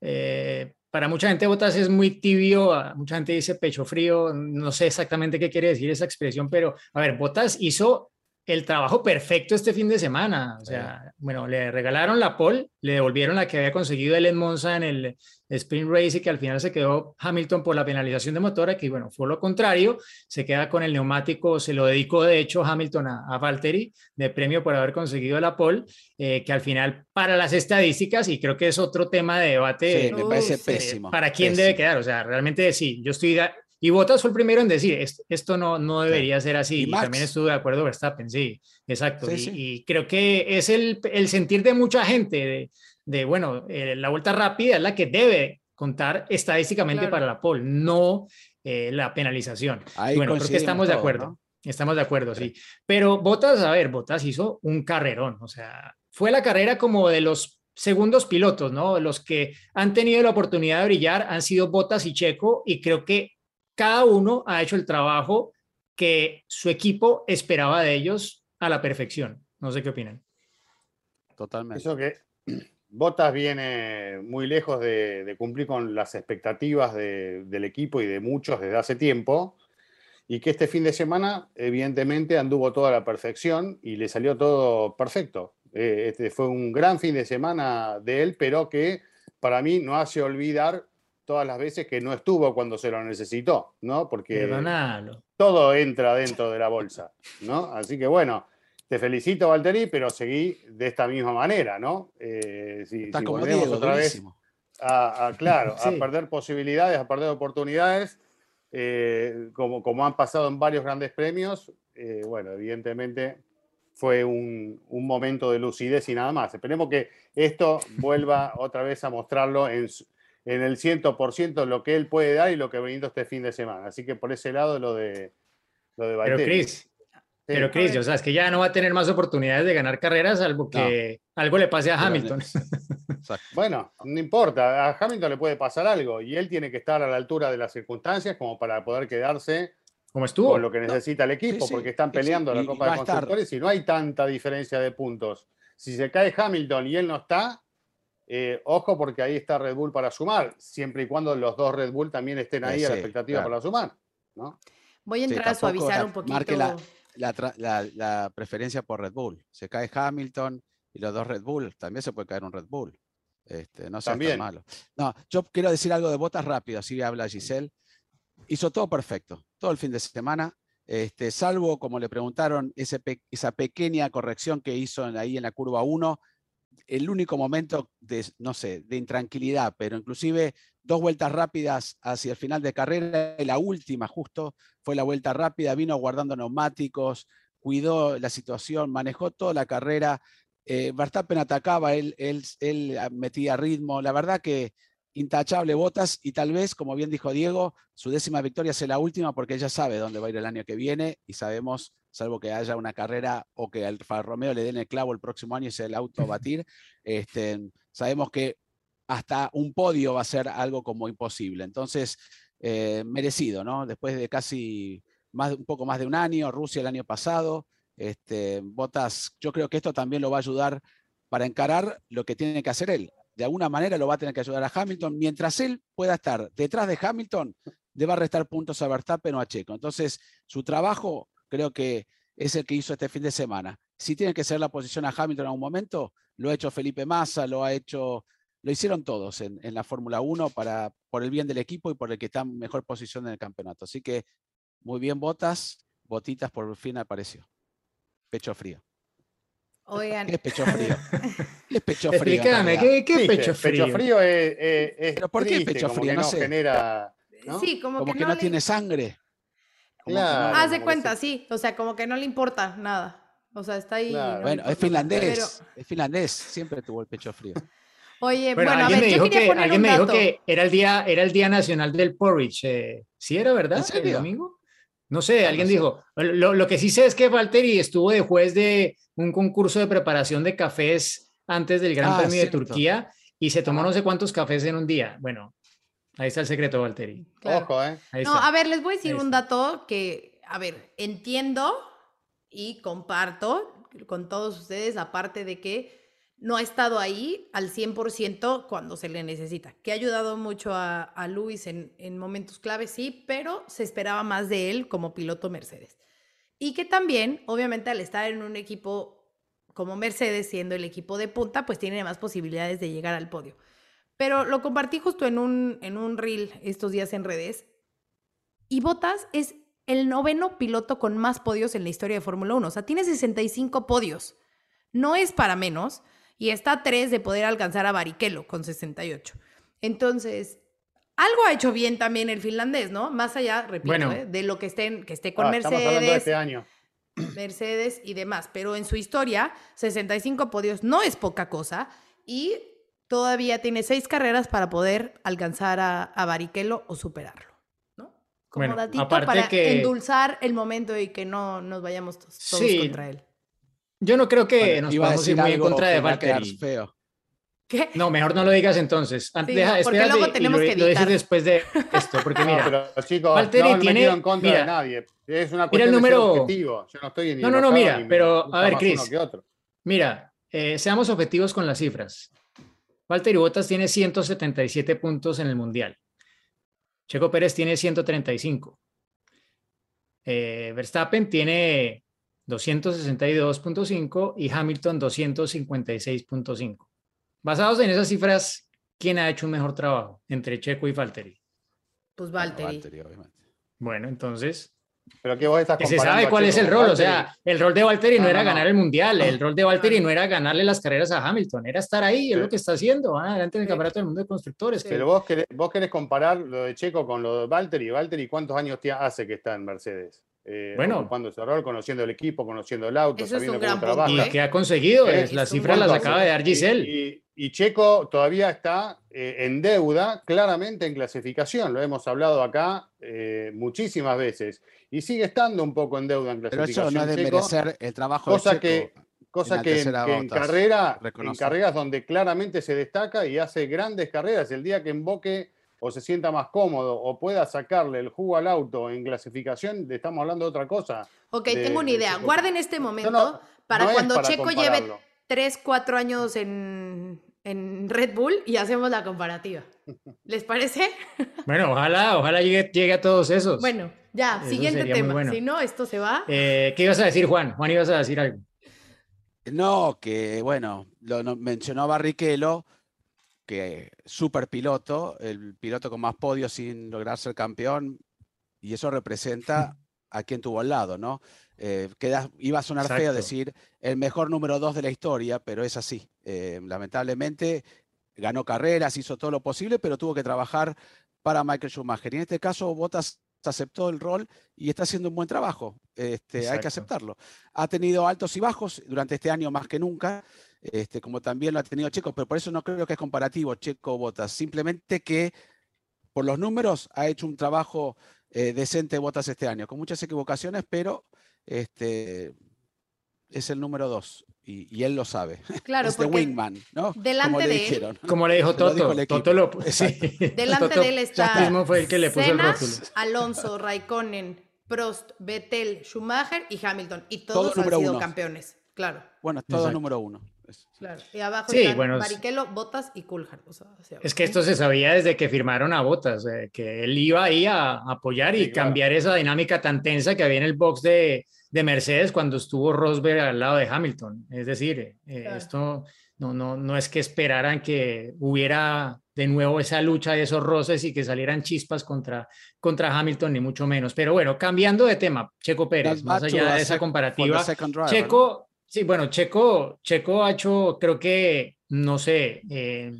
eh, para mucha gente Botas es muy tibio, mucha gente dice pecho frío, no sé exactamente qué quiere decir esa expresión, pero a ver, Botas hizo el trabajo perfecto este fin de semana. O sea, bueno, le regalaron la pole, le devolvieron la que había conseguido el Monza en el sprint race y que al final se quedó Hamilton por la penalización de motora, que bueno, fue lo contrario, se queda con el neumático, se lo dedicó de hecho Hamilton a, Valtteri de premio por haber conseguido la pole, eh, que al final para las estadísticas, y creo que es otro tema de debate, me parece eh, pésimo. ¿Para quién debe quedar? O sea, realmente sí, yo estoy y Bottas fue el primero en decir, esto no, no debería ser así. Y, también estuve de acuerdo Verstappen, sí, exacto. y, creo que es el, el, sentir de mucha gente de, de bueno, eh, la vuelta rápida es la que debe contar estadísticamente para la pole, no eh, la penalización. bueno, creo que estamos de acuerdo. Estamos de acuerdo, sí. Pero Bottas, a ver, Bottas hizo un carrerón, o sea, fue la carrera como de los segundos pilotos, ¿no? Los que han tenido la oportunidad de brillar han sido Bottas y Checo y creo que cada uno ha hecho el trabajo que su equipo esperaba de ellos a la perfección. No sé qué opinan. Totalmente. Eso que Botas viene muy lejos de, cumplir con las expectativas del equipo y de muchos desde hace tiempo, y que este fin de semana, evidentemente, anduvo toda la perfección y le salió todo perfecto. Eh, este fue un gran fin de semana de él, pero que para mí no hace olvidar todas las veces que no estuvo cuando se lo necesitó, ¿no? Porque todo entra dentro de la bolsa, ¿no? Así que bueno, te felicito, Valtteri, pero seguí de esta misma manera, ¿no? Eh, si, Está como otra vez a, claro, a perder posibilidades, a perder oportunidades, eh, como, como han pasado en varios grandes premios, eh, bueno, evidentemente fue un, un, momento de lucidez y nada más. Esperemos que esto vuelva otra vez a mostrarlo en, en el 100% lo que él puede dar y lo que ha venido este fin de semana. Así que por ese lado lo de lo de Pero Chris, pero Chris, o sea, es que ya no va a tener más oportunidades de ganar carreras salvo que algo le pase a Hamilton. bueno, no importa, a Hamilton le puede pasar algo y él tiene que estar a la altura de las circunstancias como para poder quedarse como estuvo. con lo que necesita el equipo, porque están peleando la Copa de Constructores y no hay tanta diferencia de puntos. Si se cae Hamilton y él no está, eh, ojo porque ahí está Red Bull para sumar, siempre y cuando los dos Red Bull también estén ahí a la expectativa para sumar. ¿no? Voy a entrar a suavizar un poquito. Marque la, la, preferencia por Red Bull. Se cae Hamilton y los dos Red Bull, también se puede caer un Red Bull. Este, no sea tan malo. No, yo quiero decir algo de botas rápido, así habla Giselle. Hizo todo perfecto, todo el fin de semana. Este, salvo, como le preguntaron, ese esa pequeña corrección que hizo ahí en la curva 1, el único momento de, no sé, de intranquilidad, pero inclusive dos vueltas rápidas hacia el final de carrera y la última justo fue la vuelta rápida, vino guardando neumáticos, cuidó la situación, manejó toda la carrera. Eh, Verstappen atacaba, él, él, él metía ritmo. La verdad que intachable botas y tal vez, como bien dijo Diego, su décima victoria sea la última porque ella sabe dónde va a ir el año que viene y sabemos, salvo que haya una carrera o que al Romeo le den el clavo el próximo año y sea el auto a batir, este, sabemos que hasta un podio va a ser algo como imposible. Entonces, eh, merecido, ¿no? Después de casi más, un poco más de un año, Rusia el año pasado, este, Botas, yo creo que esto también lo va a ayudar para encarar lo que tiene que hacer él, de alguna manera lo va a tener que ayudar a Hamilton. Mientras él pueda estar detrás de Hamilton, debe restar puntos a Verstappen o a Checo. Entonces, su trabajo creo que es el que hizo este fin de semana. Si tiene que ser la posición a Hamilton en algún momento, lo ha hecho Felipe Massa, lo ha hecho, lo hicieron todos en, la Fórmula 1 para, por el bien del equipo y por el que está en mejor posición en el campeonato. Así que muy bien, Botas, Botitas por fin apareció. Pecho frío. Oigan. ¿Qué es pecho frío? ¿Qué es pecho frío? Explícame, ¿qué, qué es pecho frío? Pecho frío es. es, ¿Pero por qué pecho frío? no, sé. genera. Sí, como, como que, no, tiene sangre. Claro, Haz de cuenta, sí. O sea, como que no le importa nada. O sea, está ahí. bueno, es finlandés. Es finlandés. Siempre tuvo el pecho frío. Oye, bueno, a ver, me dijo que, alguien me dijo que era el día, era el día nacional del porridge. Eh, ¿Sí era verdad? ¿El domingo? No sé, alguien dijo. Lo, lo, que sí sé es que Valtteri estuvo de juez de un concurso de preparación de cafés antes del Gran ah, Premio de Turquía y se tomó no sé cuántos cafés en un día. Bueno, ahí está el secreto, Valtteri. Ojo, ¿eh? no, a ver, les voy a decir un dato que, a ver, entiendo y comparto con todos ustedes, aparte de que no ha estado ahí al 100% cuando se le necesita, que ha ayudado mucho a, Luis en, en momentos claves, sí, pero se esperaba más de él como piloto Mercedes. Y que también, obviamente, al estar en un equipo como Mercedes, siendo el equipo de punta, pues tiene más posibilidades de llegar al podio. Pero lo compartí justo en un, en un reel estos días en redes. Y Bottas es el noveno piloto con más podios en la historia de Fórmula 1. O sea, tiene 65 podios. No es para menos. Y está a tres de poder alcanzar a Barrichello con 68. Entonces, algo ha hecho bien también el finlandés, ¿no? Más allá, repito, Bueno. ¿eh? de lo que estén, que esté con Ah, estamos hablando de Mercedes, este año. Mercedes y demás. Pero en su historia, 65 podios no es poca cosa y todavía tiene seis carreras para poder alcanzar a, a Barrichello o superarlo. ¿no? Como Bueno, datito para que- endulzar el momento y que no nos vayamos todos Sí. contra él. Yo no creo que Bueno, nos iba a podamos ir decir muy en contra de que va a quedar Valtteri. feo. ¿Qué? No, mejor no lo digas entonces. An- Sí, deja, porque luego y tenemos lo, que lo dices editar. después de esto, porque No, mira, pero chicos, Valtteri no, no me tiene- en contra mira. de nadie. Es una Mira el cuestión de número- objetivo. Yo no estoy No, no, no, mira, me pero, a ver, Chris. mira, eh, seamos objetivos con las cifras. Valtteri Bottas tiene 177 puntos en el Mundial. Checo Pérez tiene 135. Eh, Verstappen tiene 262.5 y Hamilton 256.5. Basados en esas cifras, ¿quién ha hecho un mejor trabajo entre Checo y Valtteri? Pues Bueno, Valtteri. Valtteri, obviamente. Bueno, entonces, Pero que vos estás que se sabe cuál es el rol. O sea, el rol de Valtteri no, No, era no, no. ganar el mundial, el rol de Valtteri no era ganarle las carreras a Hamilton, era estar ahí, es Sí. lo que está haciendo, van adelante en el Sí. campeonato del mundo de constructores. Sí. que- Pero vos querés, vos querés comparar lo de Checo con lo de Valtteri. Valtteri, ¿cuántos años te hace que está en Mercedes? Eh, Bueno. ocupando ese rol, conociendo el equipo, conociendo el auto, sabiendo cómo gran punto, trabaja. y ¿eh? que ha conseguido, Eh, es, las es un cifras las acaba de dar Giselle. Y, y- y Checo todavía está eh, en deuda, claramente en clasificación. Lo hemos hablado acá eh, muchísimas veces. Y sigue estando un poco en deuda en Pero clasificación. eso no es de Checo, merecer el trabajo cosa de Checo. que, cosa la que, en, que en carrera, carreras donde claramente se destaca y hace grandes carreras. El día que emboque o se sienta más cómodo o pueda sacarle el jugo al auto en clasificación, estamos hablando de otra cosa. Ok, de- tengo una de idea. Guarden este momento no- para no cuando para Checo lleve compararlo. 3, 4 años en, en Red Bull y hacemos la comparativa. ¿Les parece? Bueno, ojalá, ojalá llegue, llegue a todos esos. Bueno, ya, Eso siguiente tema. bueno. Si no, esto se va. Eh, ¿Qué ibas a decir, Juan? Juan, ibas a decir algo. No, que bueno, lo no- mencionó Barrichello, que super piloto, el piloto con más podios sin lograr ser campeón, y eso representa a quien tuvo al lado, ¿no? Eh, queda- iba a sonar feo decir el mejor número dos de la historia, pero es así. Eh, lamentablemente ganó carreras, hizo todo lo posible, pero tuvo que trabajar para Michael Schumacher. Y en este caso, Bottas aceptó el rol y está haciendo un buen trabajo. Este, hay que aceptarlo. Ha tenido altos y bajos durante este año más que nunca, este, como también lo ha tenido Checo, pero por eso no creo que es comparativo Checo-Botas. Simplemente que por los números ha hecho un trabajo eh, decente Botas este año, con muchas equivocaciones, pero este, es el número dos y, y él lo sabe. Claro, es de porque wingman, ¿no? delante Como le de él- dijeron. Como le dijo Se lo dijo Toto. Toto lo sí. Delante Toto de él está mismo fue el que le puso el Senna, rótulo. Alonso, Raikkonen, Prost, Vettel, Schumacher y Hamilton. Y Todo todos han sido uno. campeones. Claro, Bueno, todo Exacto. número uno. Es- claro. Y abajo Sí, están bueno, Barrichello, Bottas y Coulthard. o sea, hacia Es que esto se sabía desde que firmaron a Botas, eh, que él iba ahí a apoyar y Sí, claro. cambiar esa dinámica tan tensa que había en el box de, de Mercedes cuando estuvo Rosberg al lado de Hamilton. Es decir, eh, Claro. esto no, no, no es que esperaran que hubiera de nuevo esa lucha de esos roces y que salieran chispas contra, contra Hamilton, ni mucho menos. Pero bueno, cambiando de tema, Checo Pérez, más allá de esa comparativa. Checo, sí, bueno, Checo, Checo ha hecho, creo que, no sé, eh,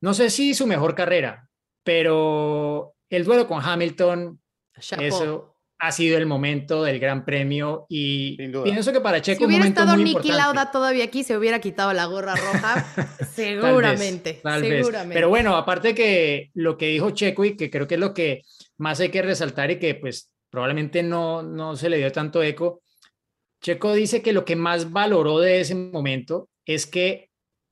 no sé si su mejor carrera, pero el duelo con Hamilton, Chapeau. eso ha sido el momento del Gran Premio y pienso que para Checo Si un hubiera momento estado muy importante. Lauda todavía aquí, se hubiera quitado la gorra roja. Tal vez, seguramente. tal vez. seguramente. Pero bueno, aparte que lo que dijo Checo y que creo que es lo que más hay que resaltar y que pues probablemente no, no se le dio tanto eco, Checo dice que lo que más valoró de ese momento es que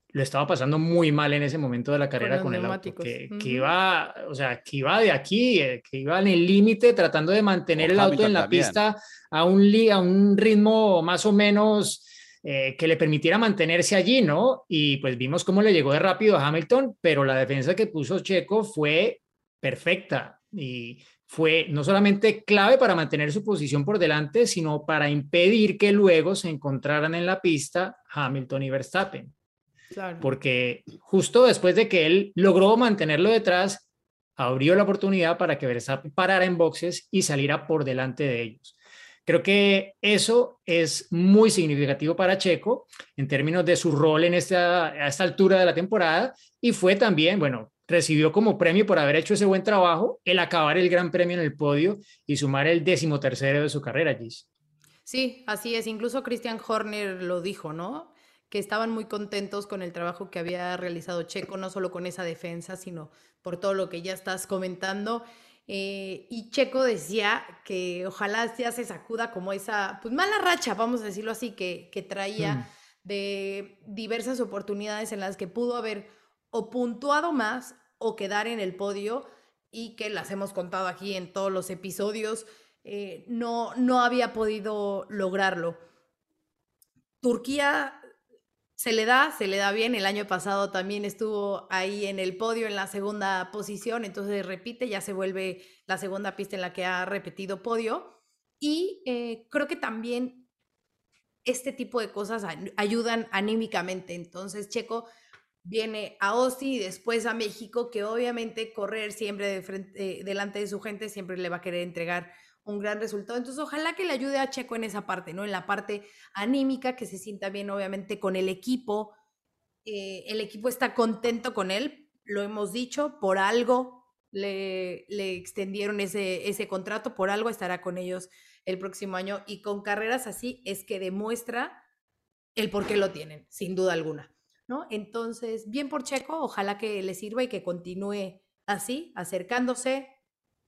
lo estaba pasando muy mal en ese momento de la carrera con, el auto, que, que Ujú. iba, o sea, que iba de aquí, eh, que iba en el límite tratando de mantener Con el auto Hamilton en la también. pista a un, a un ritmo más o menos eh, que le permitiera mantenerse allí, ¿no? Y pues vimos cómo le llegó de rápido a Hamilton, pero la defensa que puso Checo fue perfecta y fue no solamente clave para mantener su posición por delante, sino para impedir que luego se encontraran en la pista Hamilton y Verstappen. Porque justo después de que él logró mantenerlo detrás, abrió la oportunidad para que Verstappen parara en boxes y saliera por delante de ellos. Creo que eso es muy significativo para Checo en términos de su rol en esta, a esta altura de la temporada y fue también, bueno, recibió como premio por haber hecho ese buen trabajo el acabar el gran premio en el podio y sumar el decimotercero de su carrera, Gis. Sí, así es. Incluso Christian Horner lo dijo, ¿no? Que estaban muy contentos con el trabajo que había realizado Checo, no solo con esa defensa, sino por todo lo que ya estás comentando. Eh, y Checo decía que ojalá ya se sacuda como esa, pues mala racha, vamos a decirlo así, que, que traía mm. de diversas oportunidades en las que pudo haber o puntuado más o quedar en el podio y que las hemos contado aquí en todos los episodios, eh, no, no había podido lograrlo. Turquía se le da, se le da bien. El año pasado también estuvo ahí en el podio en la segunda posición, entonces repite, ya se vuelve la segunda pista en la que ha repetido podio. Y eh, creo que también este tipo de cosas ayudan anímicamente. Entonces, Checo viene a Austin y después a México, que obviamente correr siempre eh, delante de su gente siempre le va a querer entregar un gran resultado. Entonces, ojalá que le ayude a Checo en esa parte, ¿no? En la parte anímica, que se sienta bien, obviamente, con el equipo. Eh, el equipo está contento con él, lo hemos dicho, por algo le, le extendieron ese, ese contrato, por algo estará con ellos el próximo año. Y con carreras así es que demuestra el por qué lo tienen, sin duda alguna. ¿No? Entonces, bien por Checo, ojalá que le sirva y que continúe así, acercándose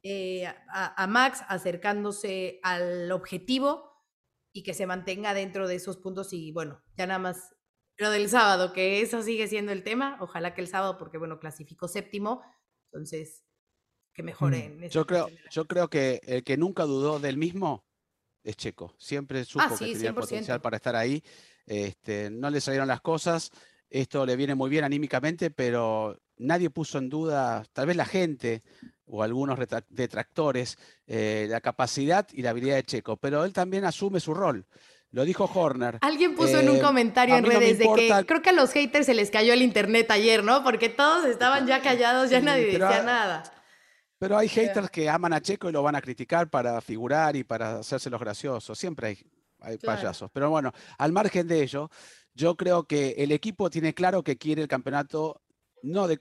eh, a, Max, acercándose al objetivo y que se mantenga dentro de esos puntos y bueno, ya nada más lo del sábado, que eso sigue siendo el tema, ojalá que el sábado, porque bueno, clasificó séptimo, entonces que mejore. Mm, yo creo, yo creo que el que nunca dudó del mismo es Checo, siempre supo ah, que tenía potencial para estar ahí, este, no le salieron las cosas, esto le viene muy bien anímicamente, pero nadie puso en duda, tal vez la gente o algunos detractores, eh, la capacidad y la habilidad de Checo, pero él también asume su rol. Lo dijo Horner. Alguien puso en un eh, comentario en redes de que creo que a los haters se les cayó el internet ayer, ¿no? Porque todos estaban ya callados, ya nadie decía nada. Pero hay haters que aman a Checo y lo van a criticar para figurar y para hacerse los graciosos. Siempre hay, payasos. Pero bueno, al margen de ello, yo creo que el equipo tiene claro que quiere el campeonato, no de,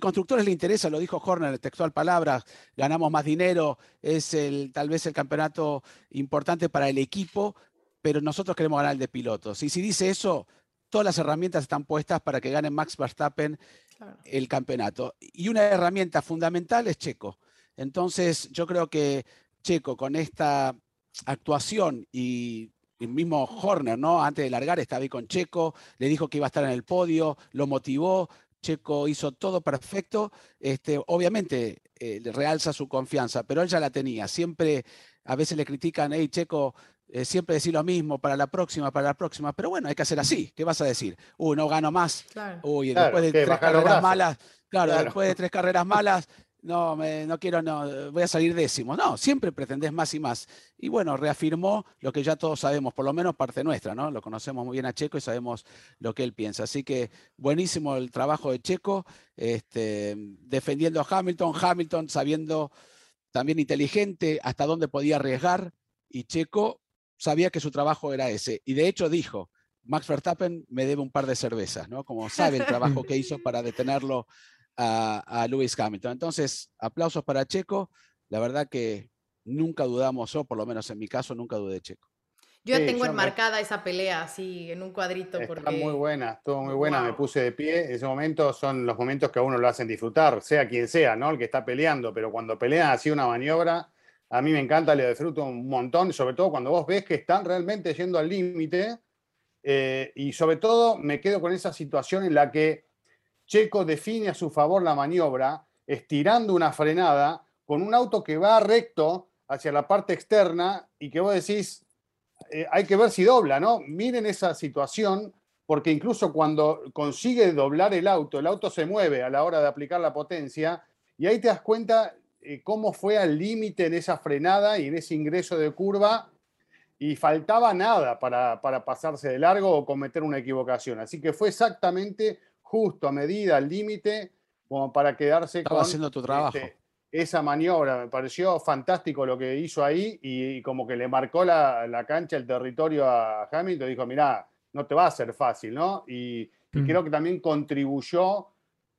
constructores le interesa, lo dijo Horner, textual palabra, ganamos más dinero, es el, tal vez el campeonato importante para el equipo, pero nosotros queremos ganar el de pilotos. Y si dice eso, todas las herramientas están puestas para que gane Max Verstappen el campeonato. Y una herramienta fundamental es Checo. Entonces, yo creo que Checo con esta actuación y el mismo Horner, ¿no? Antes de largar estaba ahí con Checo, le dijo que iba a estar en el podio, lo motivó, Checo hizo todo perfecto. Este, obviamente eh, le realza su confianza, pero él ya la tenía. Siempre, a veces le critican, hey Checo, eh, siempre decir lo mismo para la próxima, para la próxima, pero bueno, hay que hacer así. ¿Qué vas a decir? Uy, no gano más. Uy, después de tres carreras malas, claro, después de tres carreras malas, no, me, no quiero, no, voy a salir décimo. No, siempre pretendés más y más. Y bueno, reafirmó lo que ya todos sabemos, por lo menos parte nuestra, ¿no? Lo conocemos muy bien a Checo y sabemos lo que él piensa. Así que buenísimo el trabajo de Checo, este, defendiendo a Hamilton, Hamilton sabiendo también inteligente hasta dónde podía arriesgar y Checo sabía que su trabajo era ese. Y de hecho dijo, Max Verstappen me debe un par de cervezas, ¿no? Como sabe el trabajo que hizo para detenerlo a, Lewis Hamilton. Entonces, aplausos para Checo. La verdad que nunca dudamos, o por lo menos en mi caso, nunca dudé de Checo. Yo tengo enmarcada esa pelea así en un cuadrito. Está muy buena, estuvo muy buena, me puse de pie. En ese momento son los momentos que a uno lo hacen disfrutar, sea quien sea, ¿no? El que está peleando, pero cuando pelean así una maniobra, a mí me encanta, le disfruto un montón, sobre todo cuando vos ves que están realmente yendo al límite. Eh, y sobre todo me quedo con esa situación en la que Checo define a su favor la maniobra, estirando una frenada con un auto que va recto hacia la parte externa y que vos decís, eh, hay que ver si dobla, ¿no? Miren esa situación, porque incluso cuando consigue doblar el auto, el auto se mueve a la hora de aplicar la potencia, y ahí te das cuenta eh, cómo fue al límite en esa frenada y en ese ingreso de curva, y faltaba nada para, para pasarse de largo o cometer una equivocación. Así que fue exactamente justo, a medida, al límite, como para quedarse Estaba con haciendo tu trabajo. este, esa maniobra. Me pareció fantástico lo que hizo ahí y, y como que le marcó la, la cancha, el territorio a Hamilton. Dijo, mirá, no te va a ser fácil, ¿no? Y, y Mm. creo que también contribuyó,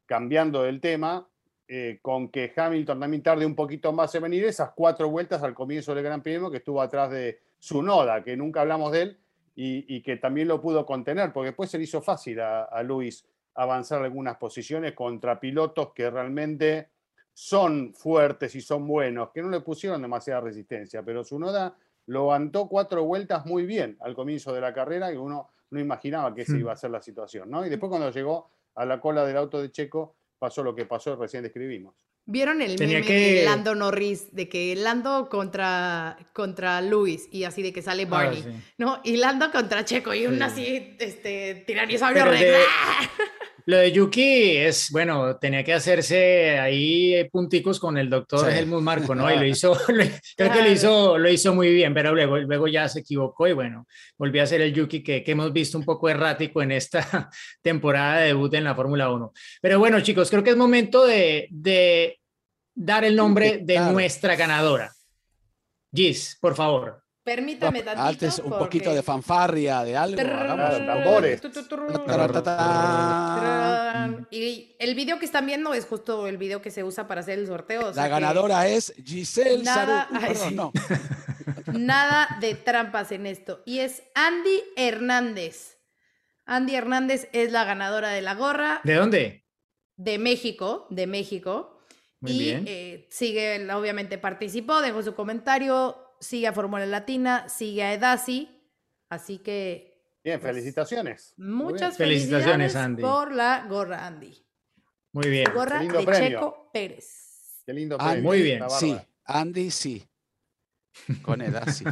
cambiando del tema, eh, con que Hamilton también tarde un poquito más en venir esas cuatro vueltas al comienzo del Gran Premio que estuvo atrás de su Noda, que nunca hablamos de él, y, y que también lo pudo contener, porque después se le hizo fácil a, a Luis avanzar algunas posiciones contra pilotos que realmente son fuertes y son buenos, que no le pusieron demasiada resistencia, pero su Noda lo aguantó cuatro vueltas muy bien al comienzo de la carrera y uno no imaginaba que esa Hmm. iba a ser la situación, ¿no? Y después cuando llegó a la cola del auto de Checo, pasó lo que pasó, recién describimos. ¿Vieron el Tenía meme que- de Lando Norris? De que Lando contra, contra Luis y así de que sale Barney, Ah, sí. ¿no? Y Lando contra Checo y un Sí. así, este, tiranosaurio de- ¡ah! Lo de Yuki es, bueno, tenía que hacerse ahí punticos con el doctor Sí. Helmut Marco, ¿no? Y lo hizo, lo- creo que lo hizo, lo hizo muy bien, pero luego, luego ya se equivocó y bueno, volvió a ser el Yuki que, que hemos visto un poco errático en esta temporada de debut en la Fórmula 1. Pero bueno, chicos, creo que es momento de, de dar el nombre de nuestra ganadora. Gis, por favor. Permítame tantito. Antes un poquito de fanfarria, de algo. tambores. Y el video que están viendo es justo el video que se usa para hacer el sorteo. o sea La que ganadora es Giselle Nada-. Ay, sí. no. Nada de trampas en esto. Y es Andy Hernández. Andy Hernández es la ganadora de la gorra ¿De dónde? de México, de México. Muy y bien. eh, sigue, obviamente participó, dejó su comentario, sigue a Fórmula Latina, sigue a Edasi. Así que Bien, Pues, felicitaciones. Muchas bien. Felicitaciones, Andy. por la gorra Andy. Muy bien. Gorra Qué lindo de premio. Checo Pérez. Qué lindo Ah, premio, muy bien. Sí. Andy sí. Con edad, sí.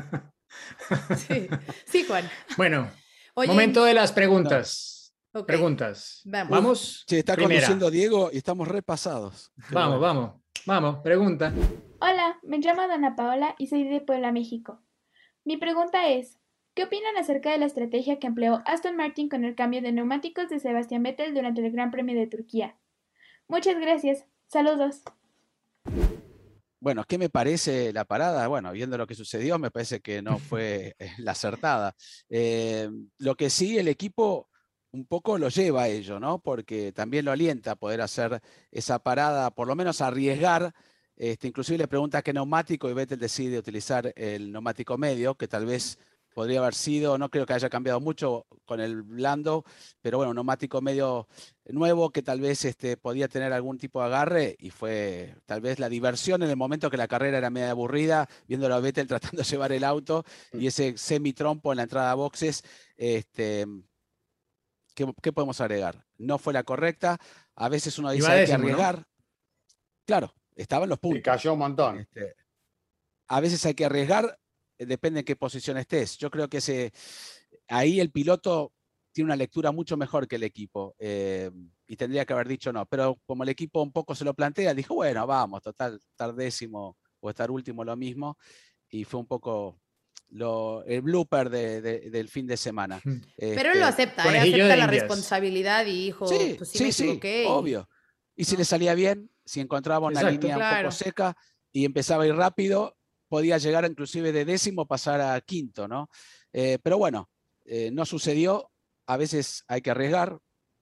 Sí, Juan. Bueno, Oye, momento de las preguntas. Preguntas. Vamos. Vamos. Sí, está Primera. conduciendo Diego y estamos repasados. Vamos, bueno. vamos, vamos, pregunta. Hola, me llamo Dana Paola y soy de Puebla, México. Mi pregunta es, ¿qué opinan acerca de la estrategia que empleó Aston Martin con el cambio de neumáticos de Sebastián Vettel durante el Gran Premio de Turquía? Muchas gracias. Saludos. Bueno, ¿qué me parece la parada? Bueno, viendo lo que sucedió, me parece que no fue eh, la acertada. Eh, lo que sí, el equipo un poco lo lleva a ello, ¿no? Porque también lo alienta a poder hacer esa parada, por lo menos arriesgar. Este, inclusive le pregunta qué neumático y Vettel decide utilizar el neumático medio, que tal vez podría haber sido, no creo que haya cambiado mucho con el blando, pero bueno, un neumático medio nuevo que tal vez este, podía tener algún tipo de agarre y fue tal vez la diversión en el momento que la carrera era media aburrida, viéndolo a Vettel tratando de llevar el auto y ese semi-trompo en la entrada a boxes. Este, ¿qué, qué podemos agregar? No fue la correcta. A veces uno dice hay que arriesgar. Claro, estaban los Y puntos. cayó un montón. Este, a veces hay que arriesgar, eh, depende en qué posición estés. Yo creo que ese, ahí el piloto tiene una lectura mucho mejor que el equipo eh, y tendría que haber dicho no, pero como el equipo un poco se lo plantea, dijo, bueno, vamos, total, estar décimo o estar último lo mismo y fue un poco lo, el blooper de- de- del fin de semana. Pero él Este, lo acepta, ¿eh? conejillo acepta la Indias. responsabilidad y dijo, Sí, pues sí, sí, me sí, equivoqué. y- obvio. Y si ¿no? le salía bien, si encontraba una Exacto. línea un poco seca y empezaba a ir rápido, podía llegar inclusive de décimo, pasar a quinto, ¿no? Eh, pero bueno, eh, no sucedió. A veces hay que arriesgar,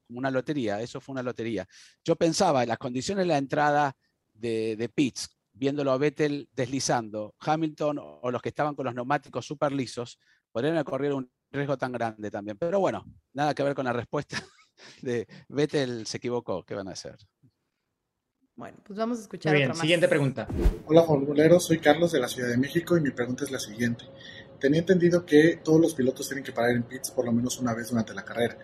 como una lotería, eso fue una lotería. Yo pensaba en las condiciones de la entrada de, de pits, viéndolo a Vettel deslizando, Hamilton o, o los que estaban con los neumáticos súper lisos, podrían corrido un riesgo tan grande también. Pero bueno, nada que ver con la respuesta de Vettel se equivocó, ¿qué van a hacer? Bueno, pues vamos a escuchar Muy bien, otra más. siguiente pregunta. Hola formuleros, soy Carlos de la Ciudad de México y mi pregunta es la siguiente. Tenía entendido que todos los pilotos tienen que parar en pits por lo menos una vez durante la carrera.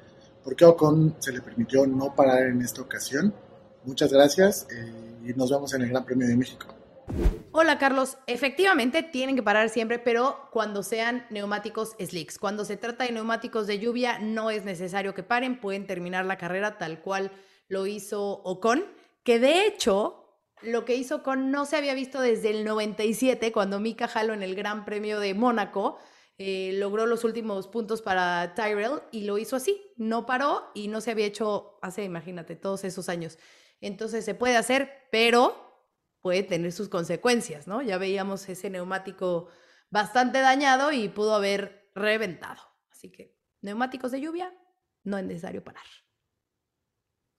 ¿Por qué a Ocon se le permitió no parar en esta ocasión? Muchas gracias eh, y nos vemos en el Gran Premio de México. Hola Carlos, efectivamente tienen que parar siempre, pero cuando sean neumáticos slicks. Cuando se trata de neumáticos de lluvia no es necesario que paren, pueden terminar la carrera tal cual lo hizo Ocon, que de hecho lo que hizo Ocon no se había visto desde el 97 cuando Mika Halo en el Gran Premio de Mónaco eh, logró los últimos puntos para Tyrell y lo hizo así, no paró y no se había hecho hace, imagínate, todos esos años. Entonces se puede hacer, pero puede tener sus consecuencias, ¿no? Ya veíamos ese neumático bastante dañado y pudo haber reventado. Así que neumáticos de lluvia, no es necesario parar.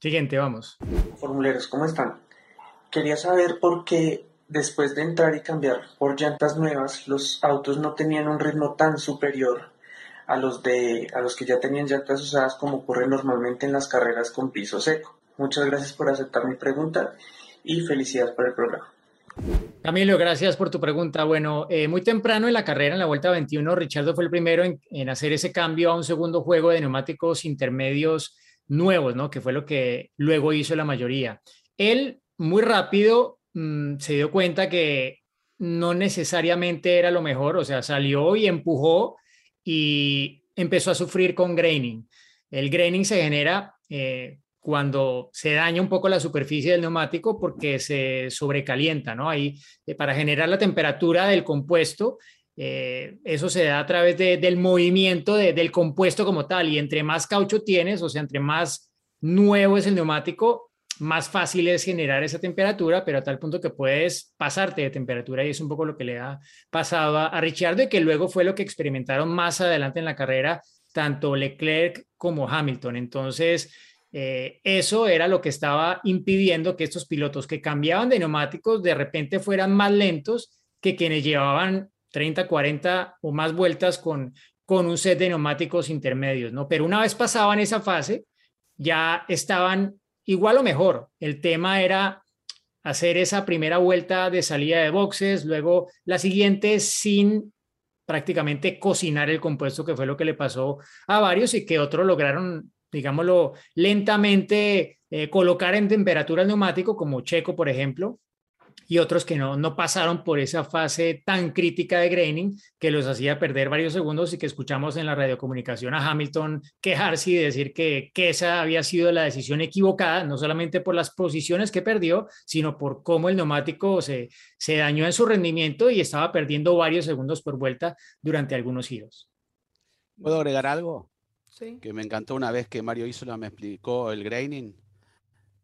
Siguiente, vamos. Formuleros, ¿cómo están? Quería saber por qué después de entrar y cambiar por llantas nuevas, los autos no tenían un ritmo tan superior a los de a los que ya tenían llantas usadas como ocurre normalmente en las carreras con piso seco. Muchas gracias por aceptar mi pregunta y felicidades por el programa. Camilo, gracias por tu pregunta. Bueno, eh, muy temprano en la carrera, en la vuelta 21, Richardo fue el primero en, hacer ese cambio a un segundo juego de neumáticos intermedios nuevos, ¿no? Que fue lo que luego hizo la mayoría. Él, muy rápido, mm, se dio cuenta que no necesariamente era lo mejor, o sea, salió y empujó y empezó a sufrir con graining. El graining se genera eh, cuando se daña un poco la superficie del neumático porque se sobrecalienta, ¿no? Ahí, eh, para generar la temperatura del compuesto, eh, eso se da a través del movimiento del compuesto como tal, y entre más caucho tienes, o sea, entre más nuevo es el neumático, más fácil es generar esa temperatura, pero a tal punto que puedes pasarte de temperatura y es un poco lo que le ha pasado a, a Richardo y que luego fue lo que experimentaron más adelante en la carrera tanto Leclerc como Hamilton. Entonces, eh, eso era lo que estaba impidiendo que estos pilotos que cambiaban de neumáticos de repente fueran más lentos que quienes llevaban 30, 40 o más vueltas con, con un set de neumáticos intermedios, ¿no? Pero una vez pasaban esa fase, ya estaban igual o mejor. El tema era hacer esa primera vuelta de salida de boxes, luego la siguiente sin prácticamente cocinar el compuesto, que fue lo que le pasó a varios y que otros lograron digámoslo, lentamente eh, colocar en temperatura el neumático, como Checo, por ejemplo, y otros que no, no pasaron por esa fase tan crítica de graining que los hacía perder varios segundos y que escuchamos en la radiocomunicación a Hamilton quejarse y decir que, que esa había sido la decisión equivocada, no solamente por las posiciones que perdió, sino por cómo el neumático se, se dañó en su rendimiento y estaba perdiendo varios segundos por vuelta durante algunos giros. ¿Puedo agregar algo? que me encantó una vez que Mario Isola me explicó el graining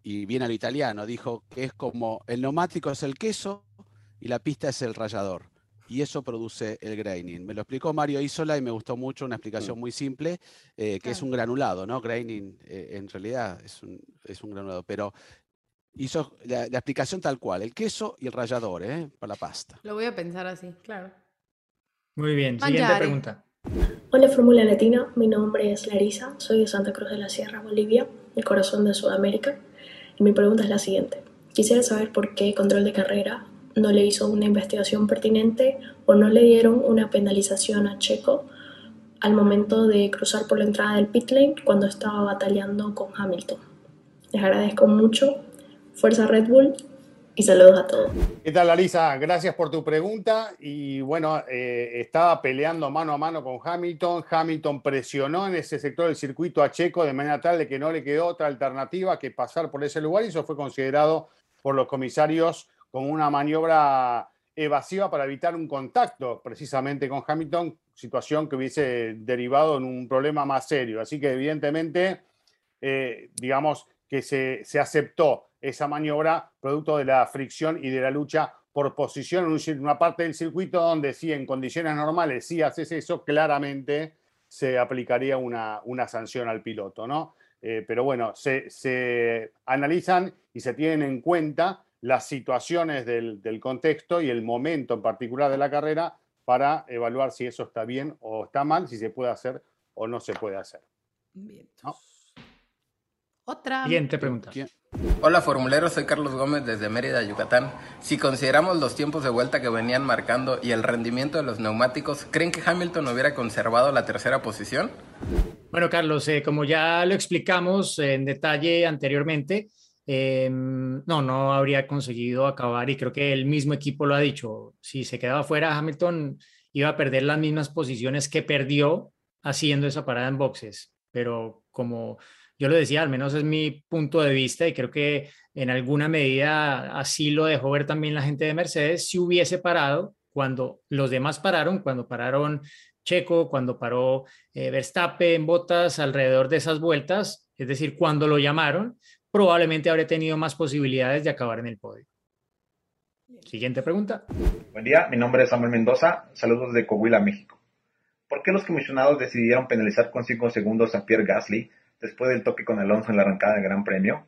y viene al italiano, dijo que es como el neumático es el queso y la pista es el rallador. Y eso produce el graining. Me lo explicó Mario Isola y me gustó mucho, una explicación mm. muy simple, eh, que es un granulado, ¿no? Graining eh, en realidad es un, es un, granulado, pero hizo la, explicación tal cual, el queso y el rallador, ¿eh? Para la pasta. Lo voy a pensar así, claro. Muy bien, siguiente pregunta. Hola Fórmula Latina, mi nombre es Larisa, soy de Santa Cruz de la Sierra, Bolivia, el corazón de Sudamérica, mi pregunta es la siguiente. Quisiera saber por qué Control de Carrera no le hizo una investigación pertinente o no le dieron una penalización a Checo al momento de cruzar por la entrada del pit lane cuando estaba batallando con Hamilton. Les agradezco mucho. Fuerza Red Bull y saludos a todos. ¿Qué tal, Larisa? Gracias por tu pregunta. Y bueno, eh, estaba peleando mano a mano con Hamilton. Hamilton presionó en ese sector del circuito a Checo de manera tal de que no le quedó otra alternativa que pasar por ese lugar y eso fue considerado por los comisarios como una maniobra evasiva para evitar un contacto precisamente con Hamilton, situación que hubiese derivado en un problema más serio. Así que evidentemente, eh, digamos que se, se aceptó esa maniobra producto de la fricción y de la lucha por posición en una parte del circuito donde sí, en condiciones normales, si haces eso, claramente se aplicaría una, una sanción al piloto, ¿no? Eh, pero bueno, se, analizan y se tienen en cuenta las situaciones del, contexto y el momento en particular de la carrera para evaluar si eso está bien o está mal, si se puede hacer o no se puede hacer. Bien. Otra. Siguiente pregunta. Hola formuleros, soy Carlos Gómez desde Mérida, Yucatán. Si consideramos los tiempos de vuelta que venían marcando y el rendimiento de los neumáticos, ¿creen que Hamilton hubiera conservado la tercera posición? Bueno, Carlos, eh, como ya lo explicamos en detalle anteriormente, em, no, no habría conseguido acabar y creo que el mismo equipo lo ha dicho. Si se quedaba fuera, Hamilton iba a perder las mismas posiciones que perdió haciendo esa parada en boxes. Pero como yo lo decía, al menos es mi punto de vista y creo que en alguna medida así lo dejó ver también la gente de Mercedes, si hubiese parado cuando los demás pararon, cuando pararon Checo, cuando paró eh, Verstappen, Botas alrededor de esas vueltas, es decir, cuando lo llamaron, probablemente habría tenido más posibilidades de acabar en el podio. Siguiente pregunta. Buen día, mi nombre es Samuel Mendoza, saludos de Coahuila, México. ¿Por qué los comisionados decidieron penalizar con 5 segundos a Pierre Gasly después del toque con Alonso en la arrancada del Gran Premio?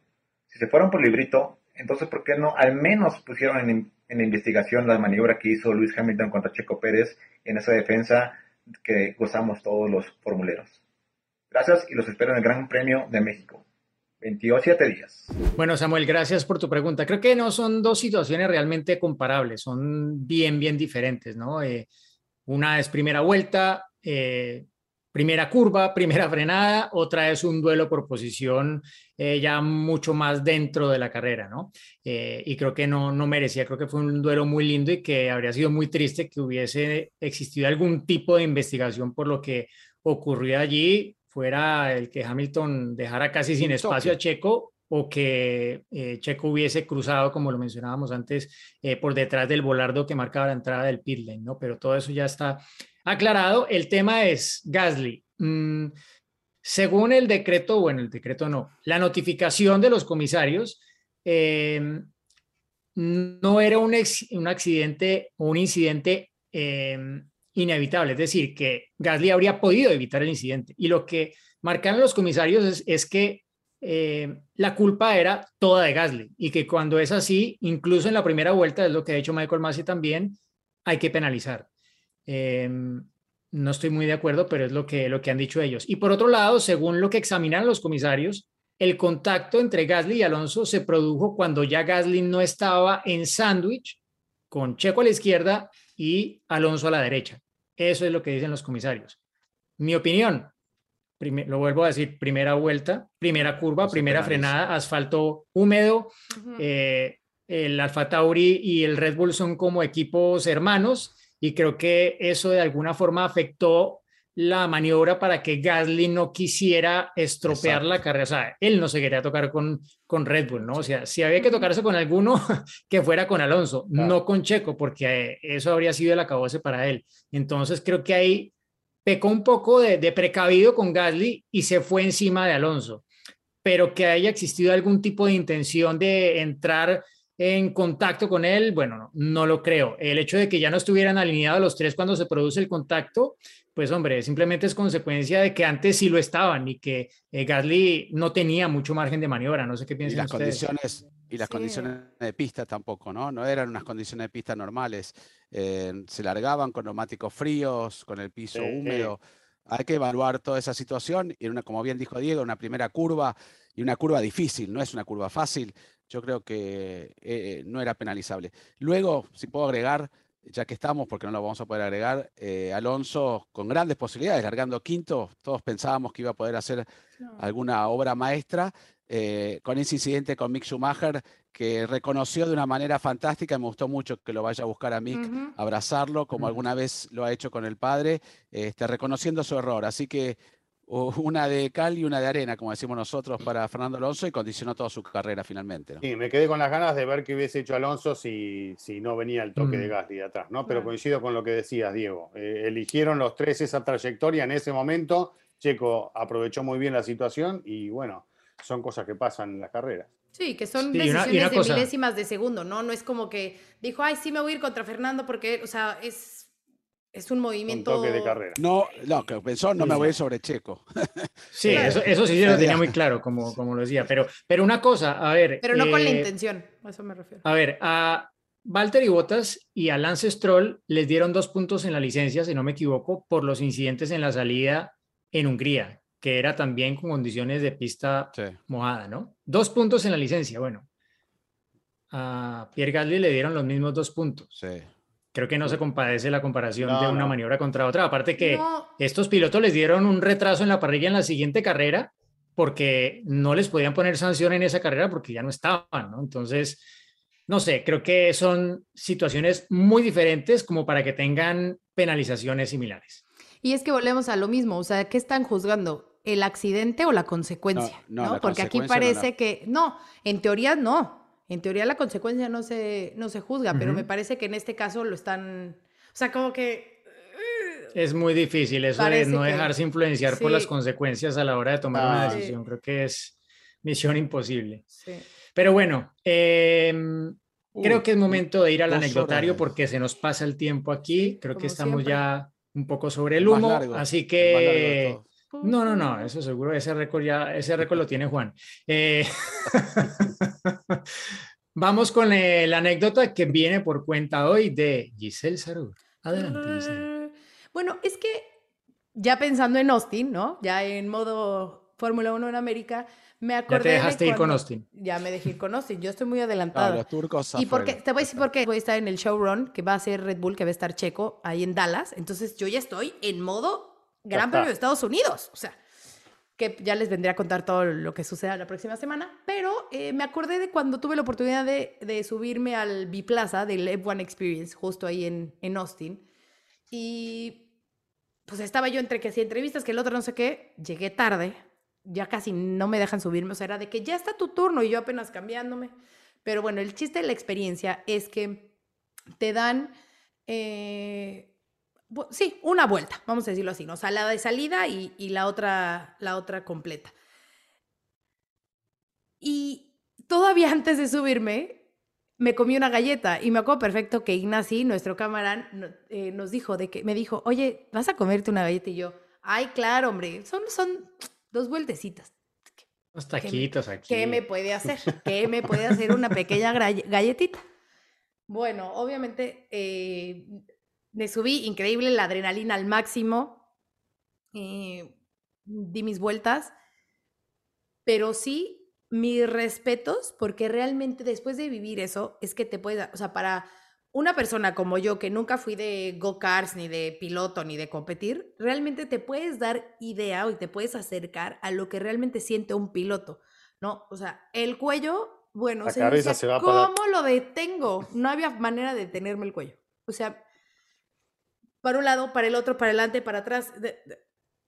Si se fueron por librito, entonces ¿por qué no al menos pusieron en, en investigación la maniobra que hizo Luis Hamilton contra Checo Pérez en esa defensa que gozamos todos los formuleros? Gracias y los espero en el Gran Premio de México. 27 días. Bueno, Samuel, gracias por tu pregunta. Creo que no son dos situaciones realmente comparables, son bien, bien diferentes, ¿no? Eh, una es primera vuelta, eh, primera curva, primera frenada, otra es un duelo por posición eh, ya mucho más dentro de la carrera, ¿no? y creo que no, no merecía, creo que fue un duelo muy lindo y que habría sido muy triste que hubiese existido algún tipo de investigación por lo que ocurrió allí fuera el que Hamilton dejara casi sin espacio a Checo o que eh, Checo hubiese cruzado, como lo mencionábamos antes, eh, por detrás del volardo que marcaba la entrada del pit lane, ¿no? Pero todo eso ya está aclarado. El tema es Gasly. Mm, según el decreto, bueno, el decreto no, la notificación de los comisarios, em, no era un, un accidente o un incidente em, inevitable, es decir, que Gasly habría podido evitar el incidente. Y lo que marcaron los comisarios es, que eh, la culpa era toda de Gasly y que cuando es así, incluso en la primera vuelta, es lo que ha hecho Michael Masi también, hay que penalizar. Em, no estoy muy de acuerdo, pero es lo que, lo que han dicho ellos. Y por otro lado, según lo que examinaron los comisarios, el contacto entre Gasly y Alonso se produjo cuando ya Gasly no estaba en sándwich con Checo a la izquierda y Alonso a la derecha. Eso es lo que dicen los comisarios. Mi opinión, lo vuelvo a decir, primera vuelta, primera curva, primera frenada, asfalto húmedo. Eh, el Alfa Tauri y el Red Bull son como equipos hermanos y creo que eso de alguna forma afectó la maniobra para que Gasly no quisiera estropear la carrera. O sea, él no se quería tocar con, con Red Bull, ¿no? O sea, si había que tocarse con alguno, que fuera con Alonso, no con Checo, porque eso habría sido el acabose para él. Entonces creo que ahí pecó un poco de, de precavido con Gasly y se fue encima de Alonso. Pero que haya existido algún tipo de intención de entrar en contacto con él, bueno, no, lo creo. El hecho de que ya no estuvieran alineados los tres cuando se produce el contacto, pues hombre, simplemente es consecuencia de que antes sí lo estaban y que eh, Gasly no tenía mucho margen de maniobra. No sé qué piensan y las Condiciones, y las condiciones de pista tampoco, ¿no? No eran unas condiciones de pista normales. Eh, se largaban con neumáticos fríos, con el piso húmedo. Hay que evaluar toda esa situación y una, como bien dijo Diego, una primera curva y una curva difícil, no es una curva fácil yo creo que eh, no era penalizable. Luego, si puedo agregar, ya que estamos, porque no lo vamos a poder agregar, eh, Alonso con grandes posibilidades, largando quinto, todos pensábamos que iba a poder hacer alguna obra maestra, eh, con ese incidente con Mick Schumacher, que reconoció de una manera fantástica, me gustó mucho que lo vaya a buscar a Mick, abrazarlo, como alguna vez lo ha hecho con el padre, este, reconociendo su error. Así que una de cal y una de arena, como decimos nosotros, para Fernando Alonso y condicionó toda su carrera finalmente. Sí, me quedé con las ganas de ver qué hubiese hecho Alonso si, si no venía el toque de mm. Gasly de atrás, ¿no? Pero coincido con lo que decías, Diego. Eh, eligieron los tres esa trayectoria en ese momento. Checo aprovechó muy bien la situación y bueno, son cosas que pasan en las carreras. Sí, que son decisiones de milésimas de segundo, ¿no? No es como que dijo, ay, sí me voy a ir contra Fernando porque, o sea, es es un movimiento. Un toque de carrera. No, no, que pensó, no me voy sobre Checo. Sí, eso, eso sí lo tenía muy claro, como, como lo decía. Pero, pero una cosa, a ver. Pero no con la eh, intención, a eso me refiero. A ver, a Valtteri Bottas y a Lance Stroll les dieron dos puntos en la licencia, si no me equivoco, por los incidentes en la salida en Hungría, que era también con condiciones de pista mojada, ¿no? Dos puntos en la licencia, bueno. A Pierre Gasly le dieron los mismos dos puntos. Sí creo que no se compadece la comparación de una maniobra contra otra. Aparte que estos pilotos les dieron un retraso en la parrilla en la siguiente carrera porque no les podían poner sanción en esa carrera porque ya no estaban, ¿no? Entonces, no sé, creo que son situaciones muy diferentes como para que tengan penalizaciones similares. Y es que volvemos a lo mismo, o sea, ¿qué están juzgando? ¿El accidente o la consecuencia? No, No, la Porque aquí parece no. que, no, en teoría no. En teoría la consecuencia no se, no se juzga, pero me parece que en este caso lo están, o sea, como que... Es muy difícil eso de no que- dejarse influenciar por las sí. consecuencias a la hora de tomar una Ah. decisión. Creo que es misión imposible. Sí. Pero bueno, em, creo que es momento de ir al horas anecdotario de- porque se nos pasa el tiempo aquí. Creo que estamos siempre. ya un poco sobre el humo, largo, así que... No, no, no, eso seguro, ese récord ya, ese récord lo tiene Juan. Eh, Vamos con eh, la anécdota que viene por cuenta hoy de Giselle Sarur. Adelante, Giselle. Bueno, es que ya pensando en Austin, ¿no? Ya en modo Fórmula 1 en América, me Ya acordé te de dejaste ir con Austin. Ya me dejé ir con Austin, yo estoy muy adelantada. los turcos Y porque, te voy a decir por qué. Voy a estar en el showrun que va a ser Red Bull, que va a estar Checo ahí en Dallas. Entonces yo ya estoy en modo Gran. Premio de Estados Unidos. O sea, que ya les vendré a contar todo lo que suceda la próxima semana. Pero eh, me acordé de cuando tuve la oportunidad de, de subirme al Biplaza del F1 Experience, justo ahí en, en Austin. Y pues estaba yo entre que si entrevistas, que el otro no sé qué. Llegué tarde. Ya casi no me dejan subirme. O sea, era de que ya está tu turno y yo apenas cambiándome. Pero bueno, el chiste de la experiencia es que te dan, eh, sí, una vuelta, vamos a decirlo así, ¿no? O sea, la de salida y, y la, otra, la otra completa. Y todavía antes de subirme, me comí una galleta y me acuerdo perfecto que Ignasi, nuestro camarán, eh, nos dijo de que, me dijo, oye, ¿vas a comerte una galleta? Y yo, ay, claro, hombre, son, son dos vueltecitas. Unos taquitos aquí. ¿Qué me puede hacer? ¿Qué me puede hacer una pequeña galletita? Bueno, obviamente eh, me subí, increíble, la adrenalina al máximo, eh, di mis vueltas, pero sí mis respetos, porque realmente después de vivir eso, es que te puedes, dar- o sea, para una persona como yo, que nunca fui de go-karts, ni de piloto, ni de competir, realmente te puedes dar idea y te puedes acercar a lo que realmente siente un piloto, ¿no? O sea, el cuello, bueno, La se yo cabeza decía, se va para- ¿cómo lo detengo? No había manera de detenerme el cuello. O sea, para un lado, para el otro, para adelante, para atrás. de- de-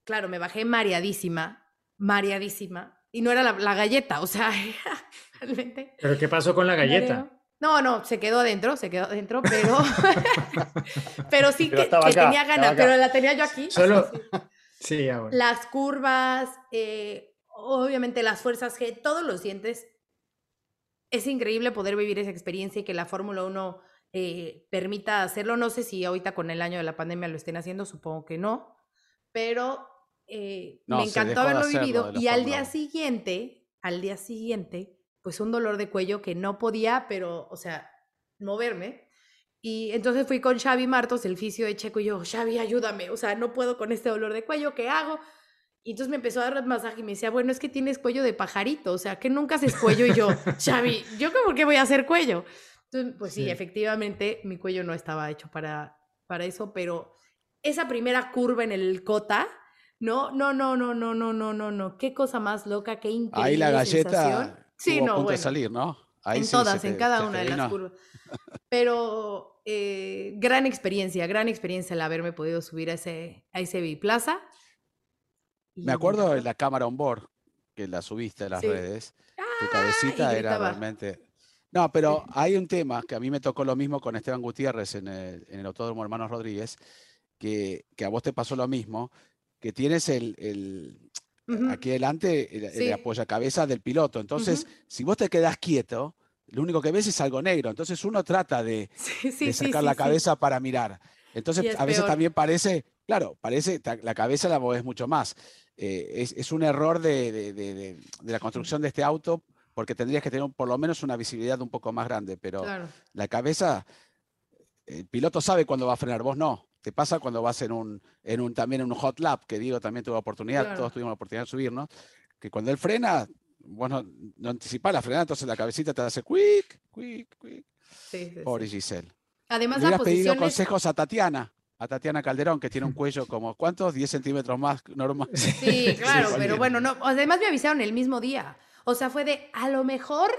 Claro, me bajé mareadísima, mareadísima. Y no era la, la galleta, o sea, realmente. ¿Pero qué pasó con la galleta? mareo. No, no, se quedó adentro, se quedó adentro, pero. pero sí Pero que, que acá, tenía ganas, pero la tenía yo aquí. Solo- Sí, sí. Sí, ahora. Las curvas, eh, obviamente las fuerzas G, todos los dientes. Es increíble poder vivir esa experiencia y que la Fórmula 1 eh, permita hacerlo. No sé si ahorita con el año de la pandemia lo estén haciendo, supongo que no, pero eh, No, me encantó haberlo vivido. Y al día 1. siguiente, al día siguiente, pues un dolor de cuello que no podía, pero, o sea, moverme. Y entonces fui con Xavi Martos, el fisio de Checo, y yo, Xavi, ayúdame, o sea, no puedo con este dolor de cuello, ¿qué hago? Y entonces me empezó a dar masaje y me decía, bueno, es que tienes cuello de pajarito, o sea, que nunca haces cuello. Y yo, Xavi, ¿yo cómo que voy a hacer cuello? Entonces, pues sí, Sí. efectivamente, mi cuello no estaba hecho para, para eso, pero esa primera curva en el cota, no, no, no, no, no, no, no, no, no, qué cosa más loca, qué increíble Ahí la galleta sensación. Sí, a no, punto de bueno salir, ¿no? Ahí en sí todas, en cada una de las curvas. Pero eh, gran experiencia, gran experiencia el haberme podido subir a ese, a ese biplaza. Me acuerdo de la cámara on board, que la subiste a las Sí. redes. Tu cabecita era realmente... No, pero hay un tema que a mí me tocó lo mismo con Esteban Gutiérrez en el, en el Autódromo Hermanos Rodríguez, que, que a vos te pasó lo mismo, que tienes el, el- aquí delante el, el Sí. apoyacabezas del piloto. Entonces, si vos te quedás quieto, lo único que ves es algo negro. Entonces uno trata de, Sí, sí, de sí, sacar la cabeza para mirar. Entonces, a veces peor. también parece, claro, parece, la cabeza la mueves mucho más. Eh, es, es un error de la construcción de este auto, porque tendrías que tener por lo menos una visibilidad un poco más grande, pero Claro. la cabeza, el piloto sabe cuándo va a frenar, vos no. Te pasa cuando vas en un, en un también en un hot lap, que digo, también tuve oportunidad, Claro. todos tuvimos la oportunidad de subirnos, que cuando él frena, vos no, no anticipás la frenada, entonces la cabecita te hace quick, quick, quick. Sí, sí, Pobre sí. Giselle. Además, Le hubieras pedido posición es... consejos a Tatiana, a Tatiana Calderón, que tiene un cuello como, ¿cuántos? 10 centímetros más normal. Sí, claro, pero bueno, no. Además me avisaron el mismo día. O sea, fue de, a lo mejor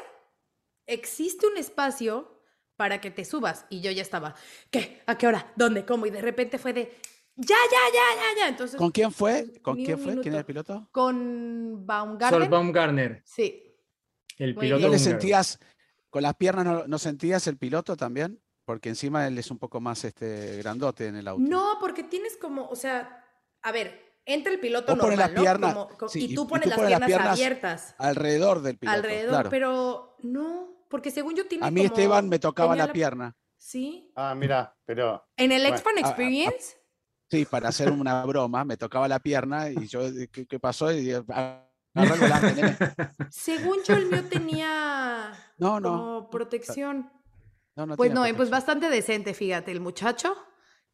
existe un espacio para que te subas. Y yo ya estaba, ¿qué? ¿A qué hora? ¿Dónde? ¿Cómo? Y de repente fue de, ya, ya, ya, ya, ya. Entonces, ¿Con quién fue? ¿Con quién fue? ¿Quién era el minuto. piloto? Con Baumgarten. Sol Baumgartner, Sí. el piloto ¿No le sentías, con las piernas no, no sentías el piloto también? Porque encima él es un poco más este, grandote en el auto. No, porque tienes como, o sea, a ver, entra el piloto normal, las ¿no? piernas- Como- sí, y y- tú y pones tú las, pones las piernas piernas abiertas Alrededor del piloto. alrededor, claro. pero no, porque según yo tiene A mí como- Esteban me tocaba la pierna. Sí. Ah, mira, pero. En el Bueno, X-Fan a- a- Experience, Sí, para hacer una broma, me tocaba la pierna y yo, ¿qué, qué pasó? Y "Ah, nene". según yo el mío tenía No, no. como protección. No, no pues tenía no, eh, pues bastante decente, fíjate, el muchacho,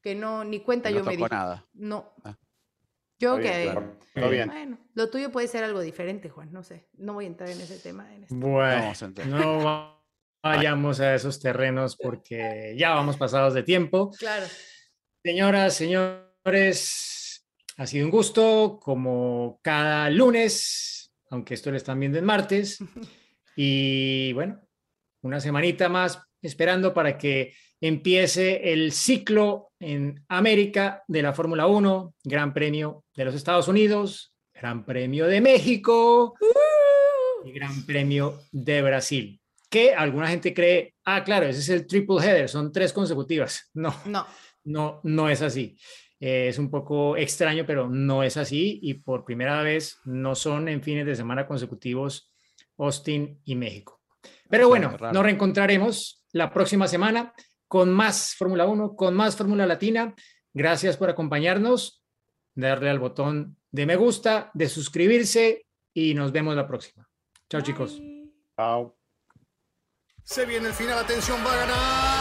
que no, ni cuenta No yo me di. nada. No. Ah. Yo Está bien, que... claro. Bien. Bueno, lo tuyo puede ser algo diferente, Juan, no sé. No voy a entrar en ese tema. En este. Bueno, no va- vayamos a esos terrenos porque ya vamos pasados de tiempo. Claro. Señoras, señores, ha sido un gusto, como cada lunes, aunque esto lo están viendo en martes. Y bueno, una semanita más esperando para que empiece el ciclo en América de la Fórmula 1, Gran Premio de los Estados Unidos, Gran Premio de México y Gran Premio de Brasil. Que alguna gente cree, ah, claro, ese es el triple header, son tres consecutivas. No, No. no, no es así. Eh, es un poco extraño, pero no es así. Y por primera vez no son en fines de semana consecutivos Austin y México. Pero bueno, nos reencontraremos la próxima semana con más Fórmula 1, con más Fórmula Latina. Gracias por acompañarnos, darle al botón de me gusta, de suscribirse y nos vemos la próxima. Chao chicos. Chao. Se viene el final, atención, va a ganar,